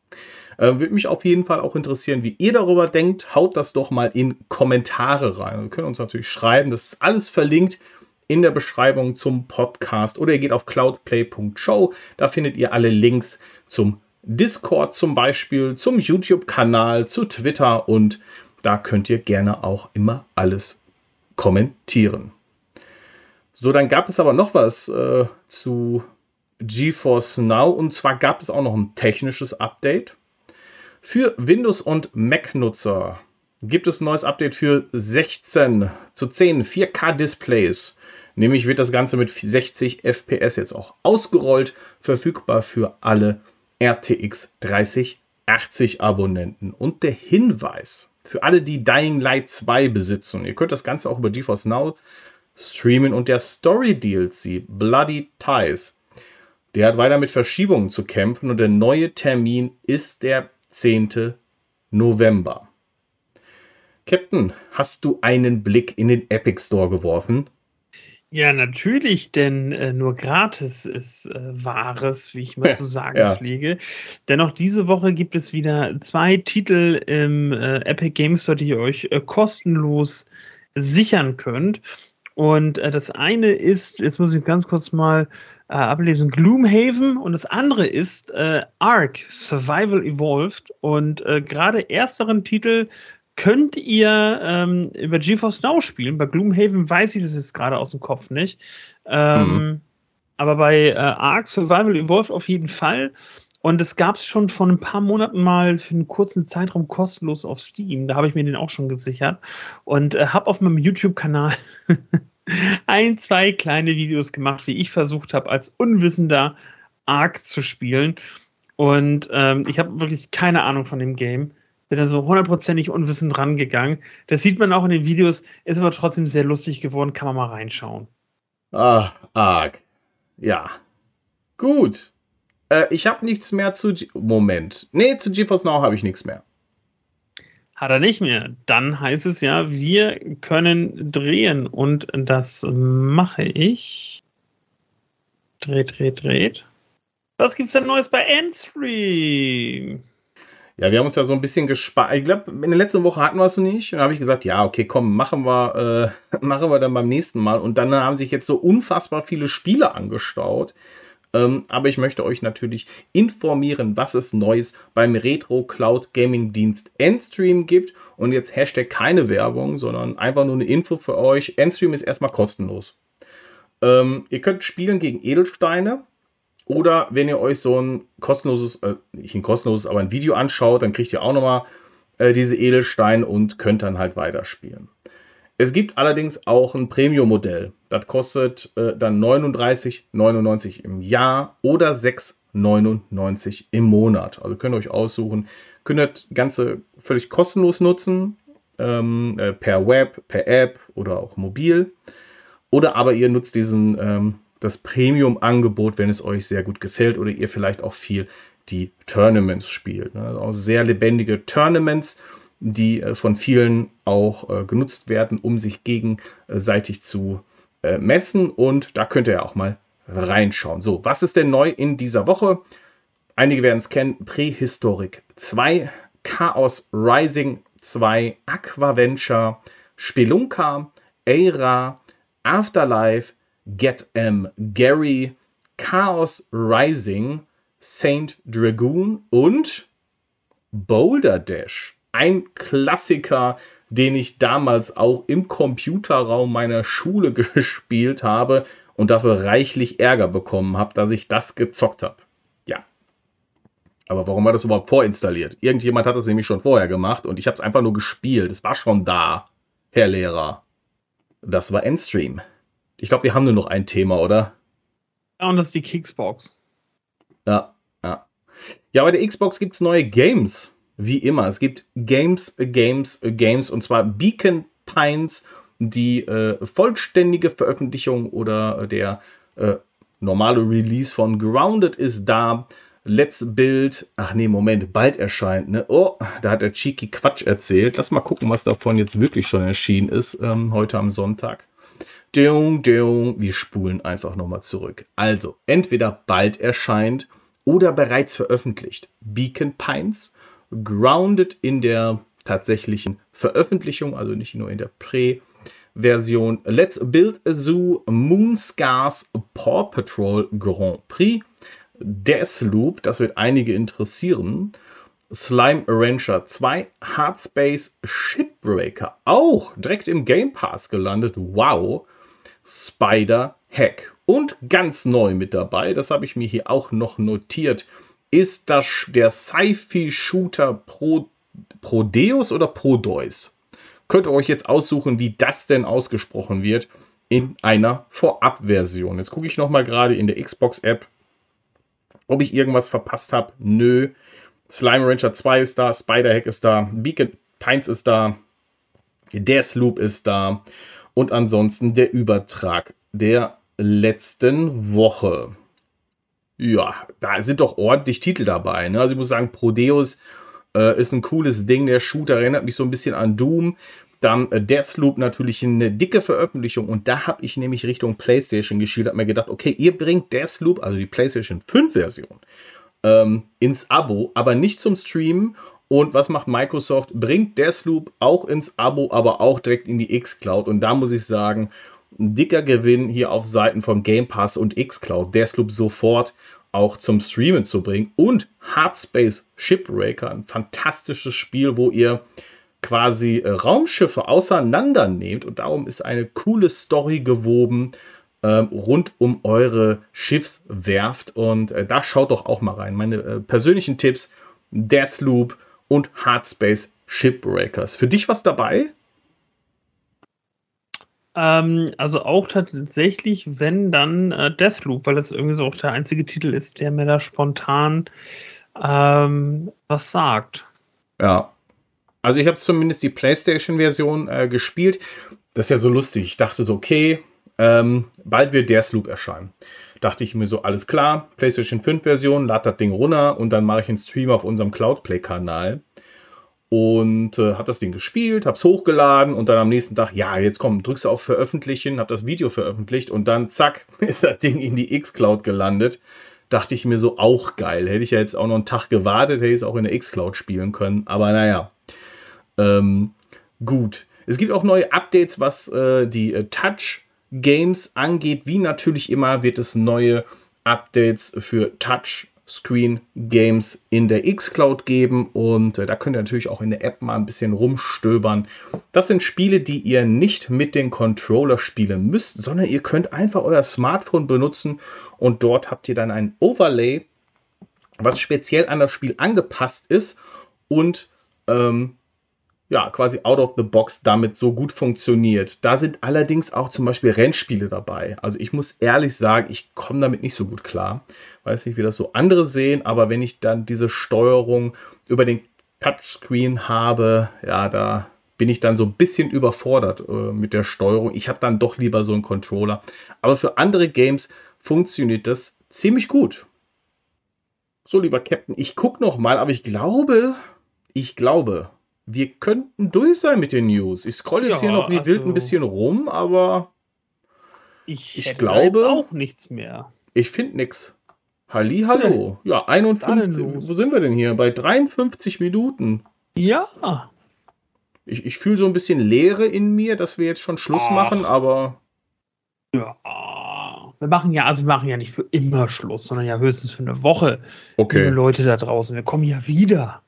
Äh, Würde mich auf jeden Fall auch interessieren, wie ihr darüber denkt. Haut das doch mal in Kommentare rein. Wir können uns natürlich schreiben. Das ist alles verlinkt in der Beschreibung zum Podcast oder ihr geht auf cloudplay.show. Da findet ihr alle Links zum Discord zum Beispiel, zum YouTube-Kanal, zu Twitter und da könnt ihr gerne auch immer alles kommentieren. So, dann gab es aber noch was äh, zu GeForce Now und zwar gab es auch noch ein technisches Update. Für Windows- und Mac-Nutzer gibt es ein neues Update für 16 zu 10 4K-Displays. Nämlich wird das Ganze mit 60 FPS jetzt auch ausgerollt, verfügbar für alle RTX 3080 Abonnenten. Und der Hinweis für alle, die Dying Light 2 besitzen, ihr könnt das Ganze auch über GeForce Now streamen und der Story DLC Bloody Ties, der hat weiter mit Verschiebungen zu kämpfen und der neue Termin ist der 10. November. Captain, hast du einen Blick in den Epic Store geworfen? Ja, natürlich, denn äh, nur gratis ist äh, Wahres, wie ich mal zu sagen ja. pflege. Dennoch, diese Woche gibt es wieder zwei Titel im äh, Epic Games Store, die ihr euch äh, kostenlos sichern könnt. Und äh, das eine ist, jetzt muss ich ganz kurz mal äh, ablesen, Gloomhaven und das andere ist Ark Survival Evolved. Und gerade ersteren Titel könnt ihr ähm, über GeForce Now spielen. Bei Gloomhaven weiß ich das jetzt gerade aus dem Kopf nicht. Ähm, mhm. Aber bei äh, Ark Survival Evolved auf jeden Fall. Und es gab es schon vor ein paar Monaten mal für einen kurzen Zeitraum kostenlos auf Steam. Da habe ich mir den auch schon gesichert. Und äh, habe auf meinem YouTube-Kanal ein, zwei kleine Videos gemacht, wie ich versucht habe, als Unwissender Ark zu spielen. Und ähm, ich habe wirklich keine Ahnung von dem Game bin da so hundertprozentig unwissend rangegangen. Das sieht man auch in den Videos, ist aber trotzdem sehr lustig geworden, kann man mal reinschauen. Ah, arg. Ja. Gut. Äh, ich habe nichts mehr zu. G Moment. Nee, zu GeForce Now habe ich nichts mehr. Hat er nicht mehr. Dann heißt es ja, wir können drehen. Und das mache ich. Dreht, dreht, dreht. Was gibt's denn Neues bei Endstream? Ja, wir haben uns ja so ein bisschen gespart. Ich glaube, in der letzten Woche hatten wir es nicht. Dann habe ich gesagt, ja, okay, komm, machen wir, äh, machen wir dann beim nächsten Mal. Und dann haben sich jetzt so unfassbar viele Spiele angestaut. Ähm, aber ich möchte euch natürlich informieren, was es Neues beim Retro Cloud Gaming Dienst Endstream gibt. Und jetzt Hashtag keine Werbung, sondern einfach nur eine Info für euch. Endstream ist erstmal kostenlos. Ähm, ihr könnt spielen gegen Edelsteine. Oder wenn ihr euch so ein kostenloses, äh, nicht ein kostenloses, aber ein Video anschaut, dann kriegt ihr auch nochmal äh, diese Edelsteine und könnt dann halt weiterspielen. Es gibt allerdings auch ein Premium-Modell. Das kostet äh, dann 39,99 im Jahr oder 6,99 im Monat. Also könnt ihr euch aussuchen. Könnt ihr das Ganze völlig kostenlos nutzen. Ähm, äh, per Web, per App oder auch mobil. Oder aber ihr nutzt diesen ähm, das Premium-Angebot, wenn es euch sehr gut gefällt oder ihr vielleicht auch viel die Tournaments spielt. Ne? Also sehr lebendige Tournaments, die äh, von vielen auch äh, genutzt werden, um sich gegenseitig zu äh, messen. Und da könnt ihr ja auch mal reinschauen. So, was ist denn neu in dieser Woche? Einige werden es kennen. Prähistorik 2, Chaos Rising 2, Aquaventure, Spelunka, Eira, Afterlife, Get M, Gary, Chaos Rising, Saint Dragoon und Boulder Dash. Ein Klassiker, den ich damals auch im Computerraum meiner Schule gespielt habe und dafür reichlich Ärger bekommen habe, dass ich das gezockt habe. Ja. Aber warum war das überhaupt vorinstalliert? Irgendjemand hat das nämlich schon vorher gemacht und ich habe es einfach nur gespielt. Es war schon da, Herr Lehrer. Das war Endstream. Ich glaube, wir haben nur noch ein Thema, oder? Ja, und das ist die Kicksbox. Ja, ja. Ja, bei der Xbox gibt es neue Games. Wie immer. Es gibt Games, Games, Games. Und zwar Beacon Pines, die äh, vollständige Veröffentlichung oder der äh, normale Release von Grounded ist da. Let's Build, ach nee, Moment, bald erscheint, ne? Oh, da hat der Cheeky Quatsch erzählt. Lass mal gucken, was davon jetzt wirklich schon erschienen ist, ähm, heute am Sonntag. Wir spulen einfach nochmal zurück. Also, entweder bald erscheint oder bereits veröffentlicht. Beacon Pines, grounded in der tatsächlichen Veröffentlichung, also nicht nur in der Prä- Version Let's Build a Zoo Moonscars Paw Patrol Grand Prix. Deathloop, das wird einige interessieren. Slime Rancher 2, Hardspace Shipbreaker, auch direkt im Game Pass gelandet. Wow. Spider Hack. Und ganz neu mit dabei, das habe ich mir hier auch noch notiert, ist das der Sci-Fi-Shooter Pro, Prodeus oder Prodeus. Könnt ihr euch jetzt aussuchen, wie das denn ausgesprochen wird in einer Vorab-Version. Jetzt gucke ich noch mal gerade in der Xbox-App, ob ich irgendwas verpasst habe. Nö. Slime Rancher 2 ist da, Spider-Hack ist da, Beacon Pines ist da, Deathloop ist da und ansonsten der Übertrag der letzten Woche. Ja, da sind doch ordentlich Titel dabei. Ne? Also ich muss sagen, Prodeus äh, ist ein cooles Ding. Der Shooter erinnert mich so ein bisschen an Doom. Dann äh, Deathloop natürlich eine dicke Veröffentlichung. Und da habe ich nämlich Richtung PlayStation geschielt. Habe mir gedacht, okay, ihr bringt Deathloop, also die PlayStation 5 Version, ähm, ins Abo, aber nicht zum Streamen. Und was macht Microsoft? Bringt Deathloop auch ins Abo, aber auch direkt in die X-Cloud. Und da muss ich sagen, ein dicker Gewinn hier auf Seiten von Game Pass und X-Cloud. Deathloop sofort auch zum Streamen zu bringen. Und Hardspace Shipbreaker, ein fantastisches Spiel, wo ihr quasi äh, Raumschiffe auseinandernehmt. Und darum ist eine coole Story gewoben ähm, rund um eure Schiffswerft. Und äh, da schaut doch auch mal rein. Meine äh, persönlichen Tipps: Deathloop und Hardspace Shipbreakers. Für dich was dabei? Ähm, also auch tatsächlich, wenn dann äh, Deathloop, weil das irgendwie so auch der einzige Titel ist, der mir da spontan ähm, was sagt. Ja. Also ich habe zumindest die PlayStation-Version äh, gespielt. Das ist ja so lustig. Ich dachte so, okay, ähm, bald wird Deathloop erscheinen. Dachte ich mir so, alles klar, PlayStation 5-Version, lad das Ding runter und dann mache ich einen Stream auf unserem Cloudplay-Kanal und äh, habe das Ding gespielt, habe es hochgeladen und dann am nächsten Tag, ja, jetzt komm, drückst du auf Veröffentlichen, habe das Video veröffentlicht und dann zack, ist das Ding in die X-Cloud gelandet. Dachte ich mir so, auch geil. Hätte ich ja jetzt auch noch einen Tag gewartet, hätte ich es auch in der X-Cloud spielen können. Aber naja, ähm, gut. Es gibt auch neue Updates, was äh, die äh, Touch-Games angeht. Wie natürlich immer wird es neue Updates für Touch Screen Games in der X-Cloud geben und äh, da könnt ihr natürlich auch in der App mal ein bisschen rumstöbern. Das sind Spiele, die ihr nicht mit dem Controller spielen müsst, sondern ihr könnt einfach euer Smartphone benutzen und dort habt ihr dann ein Overlay, was speziell an das Spiel angepasst ist und ähm, ja, quasi out of the box damit so gut funktioniert. Da sind allerdings auch zum Beispiel Rennspiele dabei. Also ich muss ehrlich sagen, ich komme damit nicht so gut klar. Weiß nicht, wie das so andere sehen, aber wenn ich dann diese Steuerung über den Touchscreen habe, ja, da bin ich dann so ein bisschen überfordert äh, mit der Steuerung. Ich habe dann doch lieber so einen Controller. Aber für andere Games funktioniert das ziemlich gut. So, lieber Captain, ich gucke noch mal, aber ich glaube, ich glaube, wir könnten durch sein mit den News. Ich scroll jetzt ja, hier noch wie also wild ein bisschen rum, aber ich, ich glaube auch nichts mehr. Ich finde nichts. Halli, hallo. Ja, 51. Wo sind wir denn hier? Bei 53 Minuten. Ja. Ich, ich fühle so ein bisschen Leere in mir, dass wir jetzt schon Schluss Ach. machen, aber. Ja. Wir machen ja, also wir machen ja nicht für immer Schluss, sondern ja höchstens für eine Woche. Okay. Liebe Leute da draußen, wir kommen ja wieder.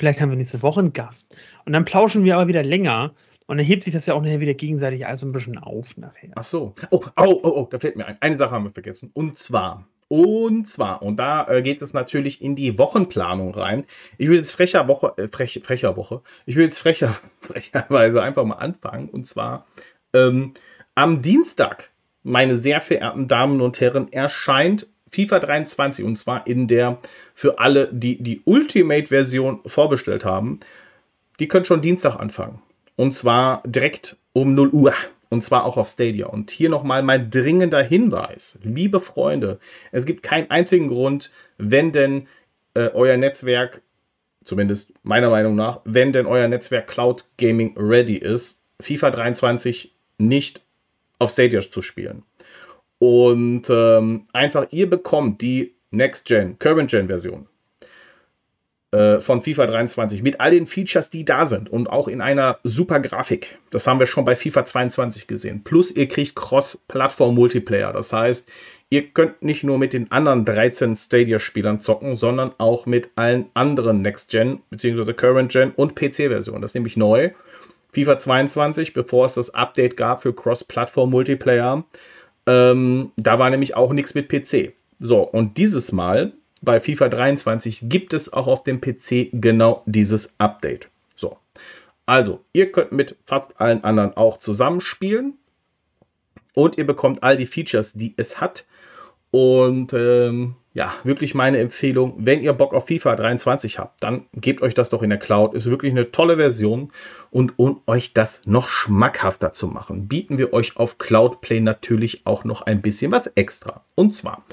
Vielleicht haben wir nächste Woche einen Gast. Und dann plauschen wir aber wieder länger. Und dann hebt sich das ja auch nachher wieder gegenseitig alles ein bisschen auf nachher. Ach so. Oh, oh, oh, oh, da fällt mir ein. Eine Sache haben wir vergessen. Und zwar, und zwar, und da äh, geht es natürlich in die Wochenplanung rein. Ich will jetzt frecher Woche, äh, frech, frecher Woche, ich will jetzt frecher, frecherweise einfach mal anfangen. Und zwar ähm, am Dienstag, meine sehr verehrten Damen und Herren, erscheint FIFA 23 und zwar in der für alle, die die Ultimate-Version vorbestellt haben, die können schon Dienstag anfangen. Und zwar direkt um 0 Uhr. Und zwar auch auf Stadia. Und hier nochmal mein dringender Hinweis. Liebe Freunde, es gibt keinen einzigen Grund, wenn denn äh, euer Netzwerk, zumindest meiner Meinung nach, wenn denn euer Netzwerk Cloud Gaming ready ist, FIFA 23 nicht auf Stadia zu spielen. Und ähm, einfach, ihr bekommt die Next Gen, Current Gen Version äh, von FIFA 23 mit all den Features, die da sind und auch in einer super Grafik. Das haben wir schon bei FIFA 22 gesehen. Plus ihr kriegt Cross-Plattform-Multiplayer. Das heißt, ihr könnt nicht nur mit den anderen 13 Stadia-Spielern zocken, sondern auch mit allen anderen Next-Gen bzw. Current-Gen und PC-Versionen. Das ist nämlich neu. FIFA 22, bevor es das Update gab für Cross-Plattform-Multiplayer, ähm, da war nämlich auch nichts mit PC. So, und dieses Mal bei FIFA 23 gibt es auch auf dem PC genau dieses Update. So. Also, ihr könnt mit fast allen anderen auch zusammenspielen und ihr bekommt all die Features, die es hat. Und ähm, ja, wirklich meine Empfehlung, wenn ihr Bock auf FIFA 23 habt, dann gebt euch das doch in der Cloud. Ist wirklich eine tolle Version. Und um euch das noch schmackhafter zu machen, bieten wir euch auf Cloudplay natürlich auch noch ein bisschen was extra. Und zwar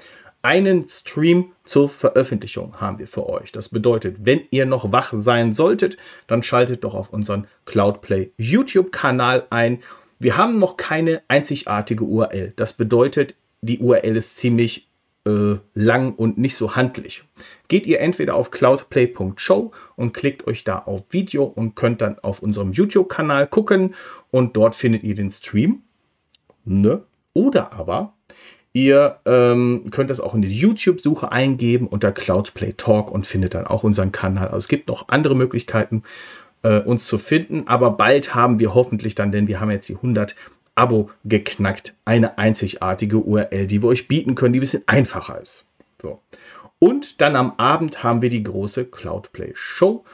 einen Stream zur Veröffentlichung haben wir für euch. Das bedeutet, wenn ihr noch wach sein solltet, dann schaltet doch auf unseren Cloudplay YouTube-Kanal ein. Wir haben noch keine einzigartige URL. Das bedeutet, die URL ist ziemlich äh, lang und nicht so handlich. Geht ihr entweder auf cloudplay.show und klickt euch da auf Video und könnt dann auf unserem YouTube-Kanal gucken und dort findet ihr den Stream. Ne? Oder aber Ihr ähm, könnt das auch in die YouTube-Suche eingeben unter Cloudplay Talk und findet dann auch unseren Kanal. Also es gibt noch andere Möglichkeiten, äh, uns zu finden, aber bald haben wir hoffentlich dann, denn wir haben jetzt die 100 Abo geknackt, eine einzigartige URL, die wir euch bieten können, die ein bisschen einfacher ist. So. Und dann am Abend haben wir die große Cloudplay Show.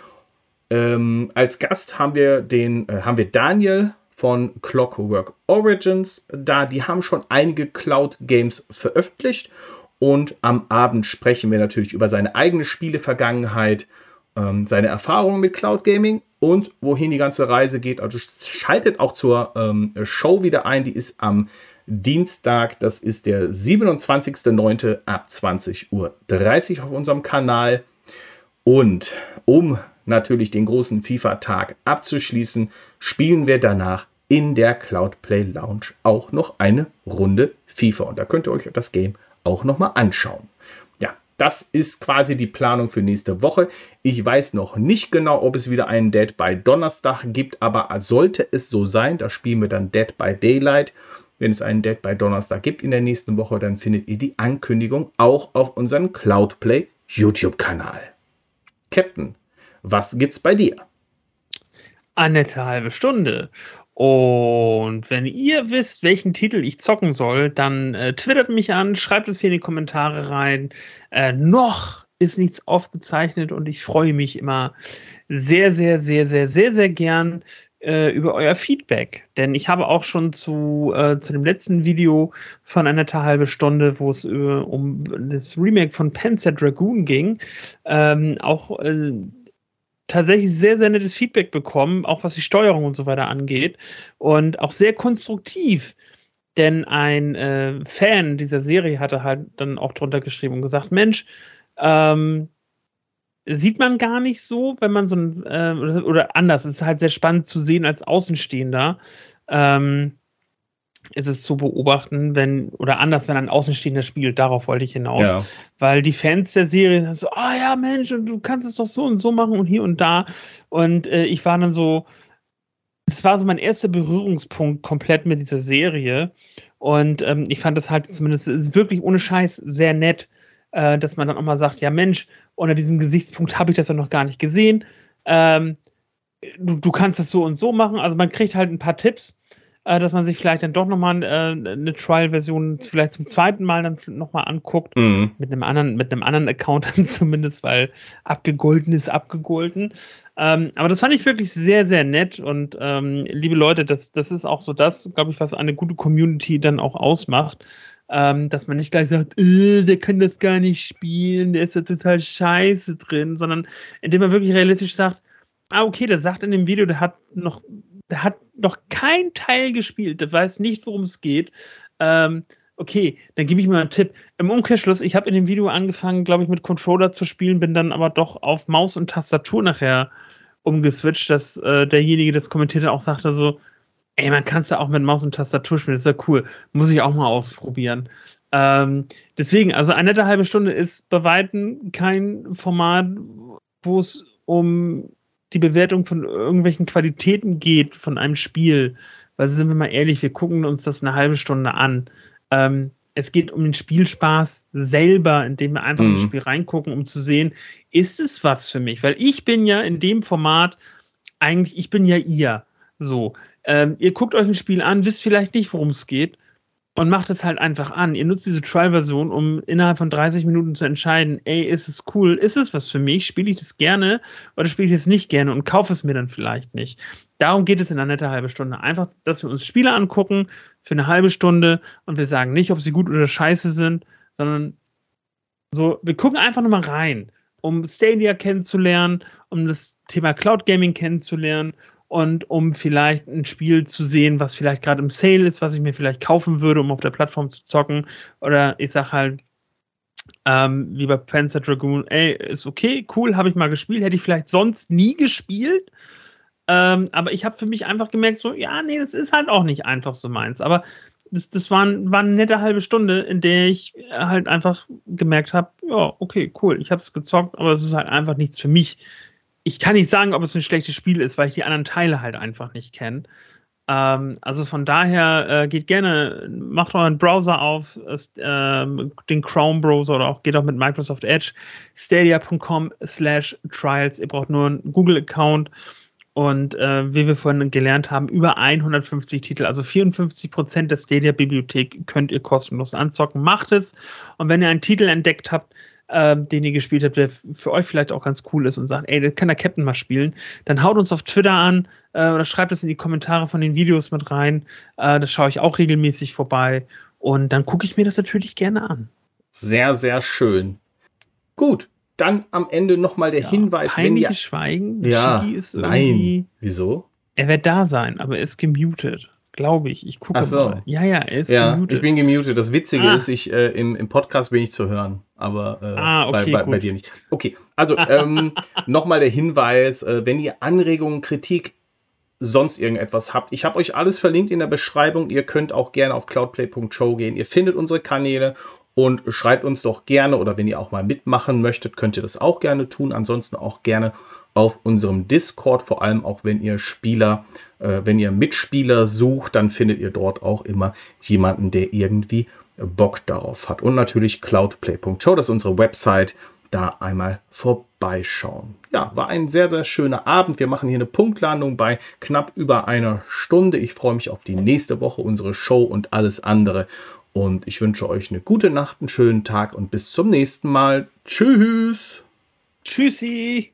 Ähm, als Gast haben wir den, äh, haben wir Daniel von Clockwork Origins da. Die haben schon einige Cloud-Games veröffentlicht. Und am Abend sprechen wir natürlich über seine eigene Spielevergangenheit, ähm, seine Erfahrungen mit Cloud Gaming und wohin die ganze Reise geht. Also schaltet auch zur ähm, Show wieder ein. Die ist am Dienstag, das ist der 27.09. ab 20.30 Uhr auf unserem Kanal. Und um natürlich den großen FIFA-Tag abzuschließen, spielen wir danach in der Cloudplay Lounge auch noch eine Runde FIFA. Und da könnt ihr euch das Game auch noch mal anschauen. Das ist quasi die Planung für nächste Woche. Ich weiß noch nicht genau, ob es wieder einen Dead by Donnerstag gibt, aber sollte es so sein, da spielen wir dann Dead by Daylight. Wenn es einen Dead by Donnerstag gibt in der nächsten Woche, dann findet ihr die Ankündigung auch auf unserem Cloudplay YouTube-Kanal. Captain, was gibt's bei dir? Eine nette halbe Stunde. Und wenn ihr wisst, welchen Titel ich zocken soll, dann äh, twittert mich an, schreibt es hier in die Kommentare rein. Äh, noch ist nichts aufgezeichnet und ich freue mich immer sehr, sehr, sehr, sehr, sehr, sehr gern äh, über euer Feedback. Denn ich habe auch schon zu, äh, zu dem letzten Video von einer halbe Stunde, wo es äh, um das Remake von Panzer Dragoon ging, ähm, auch äh, tatsächlich sehr, sehr nettes Feedback bekommen, auch was die Steuerung und so weiter angeht. Und auch sehr konstruktiv. Denn ein äh, Fan dieser Serie hatte halt dann auch drunter geschrieben und gesagt: Mensch, ähm, sieht man gar nicht so, wenn man so ein, äh, oder anders, es ist halt sehr spannend zu sehen als Außenstehender. Ähm, ist es zu beobachten, wenn, oder anders, wenn ein Außenstehender spielt, darauf wollte ich hinaus. Ja. Weil die Fans der Serie so, ah oh ja, Mensch, du kannst es doch so und so machen und hier und da. Und äh, ich war dann so, es war so mein erster Berührungspunkt komplett mit dieser Serie. Und ähm, ich fand das halt zumindest ist wirklich ohne Scheiß sehr nett, äh, dass man dann auch mal sagt, ja Mensch, unter diesem Gesichtspunkt habe ich das ja noch gar nicht gesehen. Ähm, du, du kannst das so und so machen. Also man kriegt halt ein paar Tipps äh, dass man sich vielleicht dann doch nochmal äh, eine Trial-Version vielleicht zum zweiten Mal dann nochmal anguckt. Mhm. Mit einem anderen, mit einem anderen Account dann zumindest, weil abgegolten ist abgegolten. Ähm, aber das fand ich wirklich sehr, sehr nett. Und ähm, liebe Leute, das, das ist auch so das, glaube ich, was eine gute Community dann auch ausmacht. Ähm, dass man nicht gleich sagt, äh, der kann das gar nicht spielen, der ist ja total scheiße drin, sondern indem man wirklich realistisch sagt, ah, okay, der sagt in dem Video, der hat noch hat noch kein Teil gespielt, der weiß nicht, worum es geht. Ähm, okay, dann gebe ich mal einen Tipp. Im Umkehrschluss, ich habe in dem Video angefangen, glaube ich, mit Controller zu spielen, bin dann aber doch auf Maus und Tastatur nachher umgeswitcht, dass äh, derjenige, das kommentierte, auch sagte so, ey, man kann es ja auch mit Maus und Tastatur spielen, das ist ja cool, muss ich auch mal ausprobieren. Ähm, deswegen, also eine nette halbe Stunde ist bei Weitem kein Format, wo es um die Bewertung von irgendwelchen Qualitäten geht von einem Spiel, weil sind wir mal ehrlich, wir gucken uns das eine halbe Stunde an. Ähm, es geht um den Spielspaß selber, indem wir einfach mhm. ins Spiel reingucken, um zu sehen, ist es was für mich? Weil ich bin ja in dem Format eigentlich, ich bin ja ihr. So, ähm, ihr guckt euch ein Spiel an, wisst vielleicht nicht, worum es geht und macht es halt einfach an. Ihr nutzt diese Trial-Version, um innerhalb von 30 Minuten zu entscheiden, ey, ist es cool, ist es was für mich, spiele ich das gerne oder spiele ich es nicht gerne und kaufe es mir dann vielleicht nicht. Darum geht es in einer netten halben Stunde. Einfach, dass wir uns Spiele angucken für eine halbe Stunde und wir sagen nicht, ob sie gut oder scheiße sind, sondern so, wir gucken einfach nur mal rein, um Stadia kennenzulernen, um das Thema Cloud Gaming kennenzulernen und um vielleicht ein Spiel zu sehen, was vielleicht gerade im Sale ist, was ich mir vielleicht kaufen würde, um auf der Plattform zu zocken. Oder ich sag halt, ähm, wie bei Panzer Dragoon, ey, ist okay, cool, habe ich mal gespielt, hätte ich vielleicht sonst nie gespielt. Ähm, aber ich habe für mich einfach gemerkt, so, ja, nee, das ist halt auch nicht einfach so meins. Aber das, das war, war eine nette halbe Stunde, in der ich halt einfach gemerkt habe, ja, okay, cool, ich habe es gezockt, aber es ist halt einfach nichts für mich ich kann nicht sagen, ob es ein schlechtes Spiel ist, weil ich die anderen Teile halt einfach nicht kenne. Ähm, also von daher äh, geht gerne, macht euren Browser auf, äh, den Chrome-Browser oder auch geht auch mit Microsoft Edge, stadia.com slash trials. Ihr braucht nur einen Google-Account und äh, wie wir vorhin gelernt haben, über 150 Titel, also 54 Prozent der Stadia-Bibliothek könnt ihr kostenlos anzocken. Macht es und wenn ihr einen Titel entdeckt habt, ähm, den ihr gespielt habt, der für euch vielleicht auch ganz cool ist und sagt, ey, das kann der Captain mal spielen, dann haut uns auf Twitter an äh, oder schreibt es in die Kommentare von den Videos mit rein. Äh, da schaue ich auch regelmäßig vorbei und dann gucke ich mir das natürlich gerne an. Sehr, sehr schön. Gut, dann am Ende nochmal der ja, Hinweis. Wenn ihr, Schweigen. Ja, ist nein. Wieso? Er wird da sein, aber er ist gemutet. Glaube ich. Ich gucke so. mal. Ja, ja, er ist ja, gemutet. Ich bin gemutet. Das Witzige ah. ist, ich, äh, im, im Podcast bin ich zu hören, aber äh, ah, okay, bei, bei, bei, dir nicht. Okay, also ähm, nochmal der Hinweis, äh, wenn ihr Anregungen, Kritik, sonst irgendetwas habt. Ich habe euch alles verlinkt in der Beschreibung. Ihr könnt auch gerne auf cloudplay.show gehen. Ihr findet unsere Kanäle und schreibt uns doch gerne oder wenn ihr auch mal mitmachen möchtet, könnt ihr das auch gerne tun. Ansonsten auch gerne auf unserem Discord, vor allem auch wenn ihr Spieler, äh, wenn ihr Mitspieler sucht, dann findet ihr dort auch immer jemanden, der irgendwie Bock darauf hat. Und natürlich cloudplay.show, das ist unsere Website, da einmal vorbeischauen. Ja, war ein sehr, sehr schöner Abend. Wir machen hier eine Punktlandung bei knapp über einer Stunde. Ich freue mich auf die nächste Woche, unsere Show und alles andere. Und ich wünsche euch eine gute Nacht, einen schönen Tag und bis zum nächsten Mal. Tschüss. Tschüssi.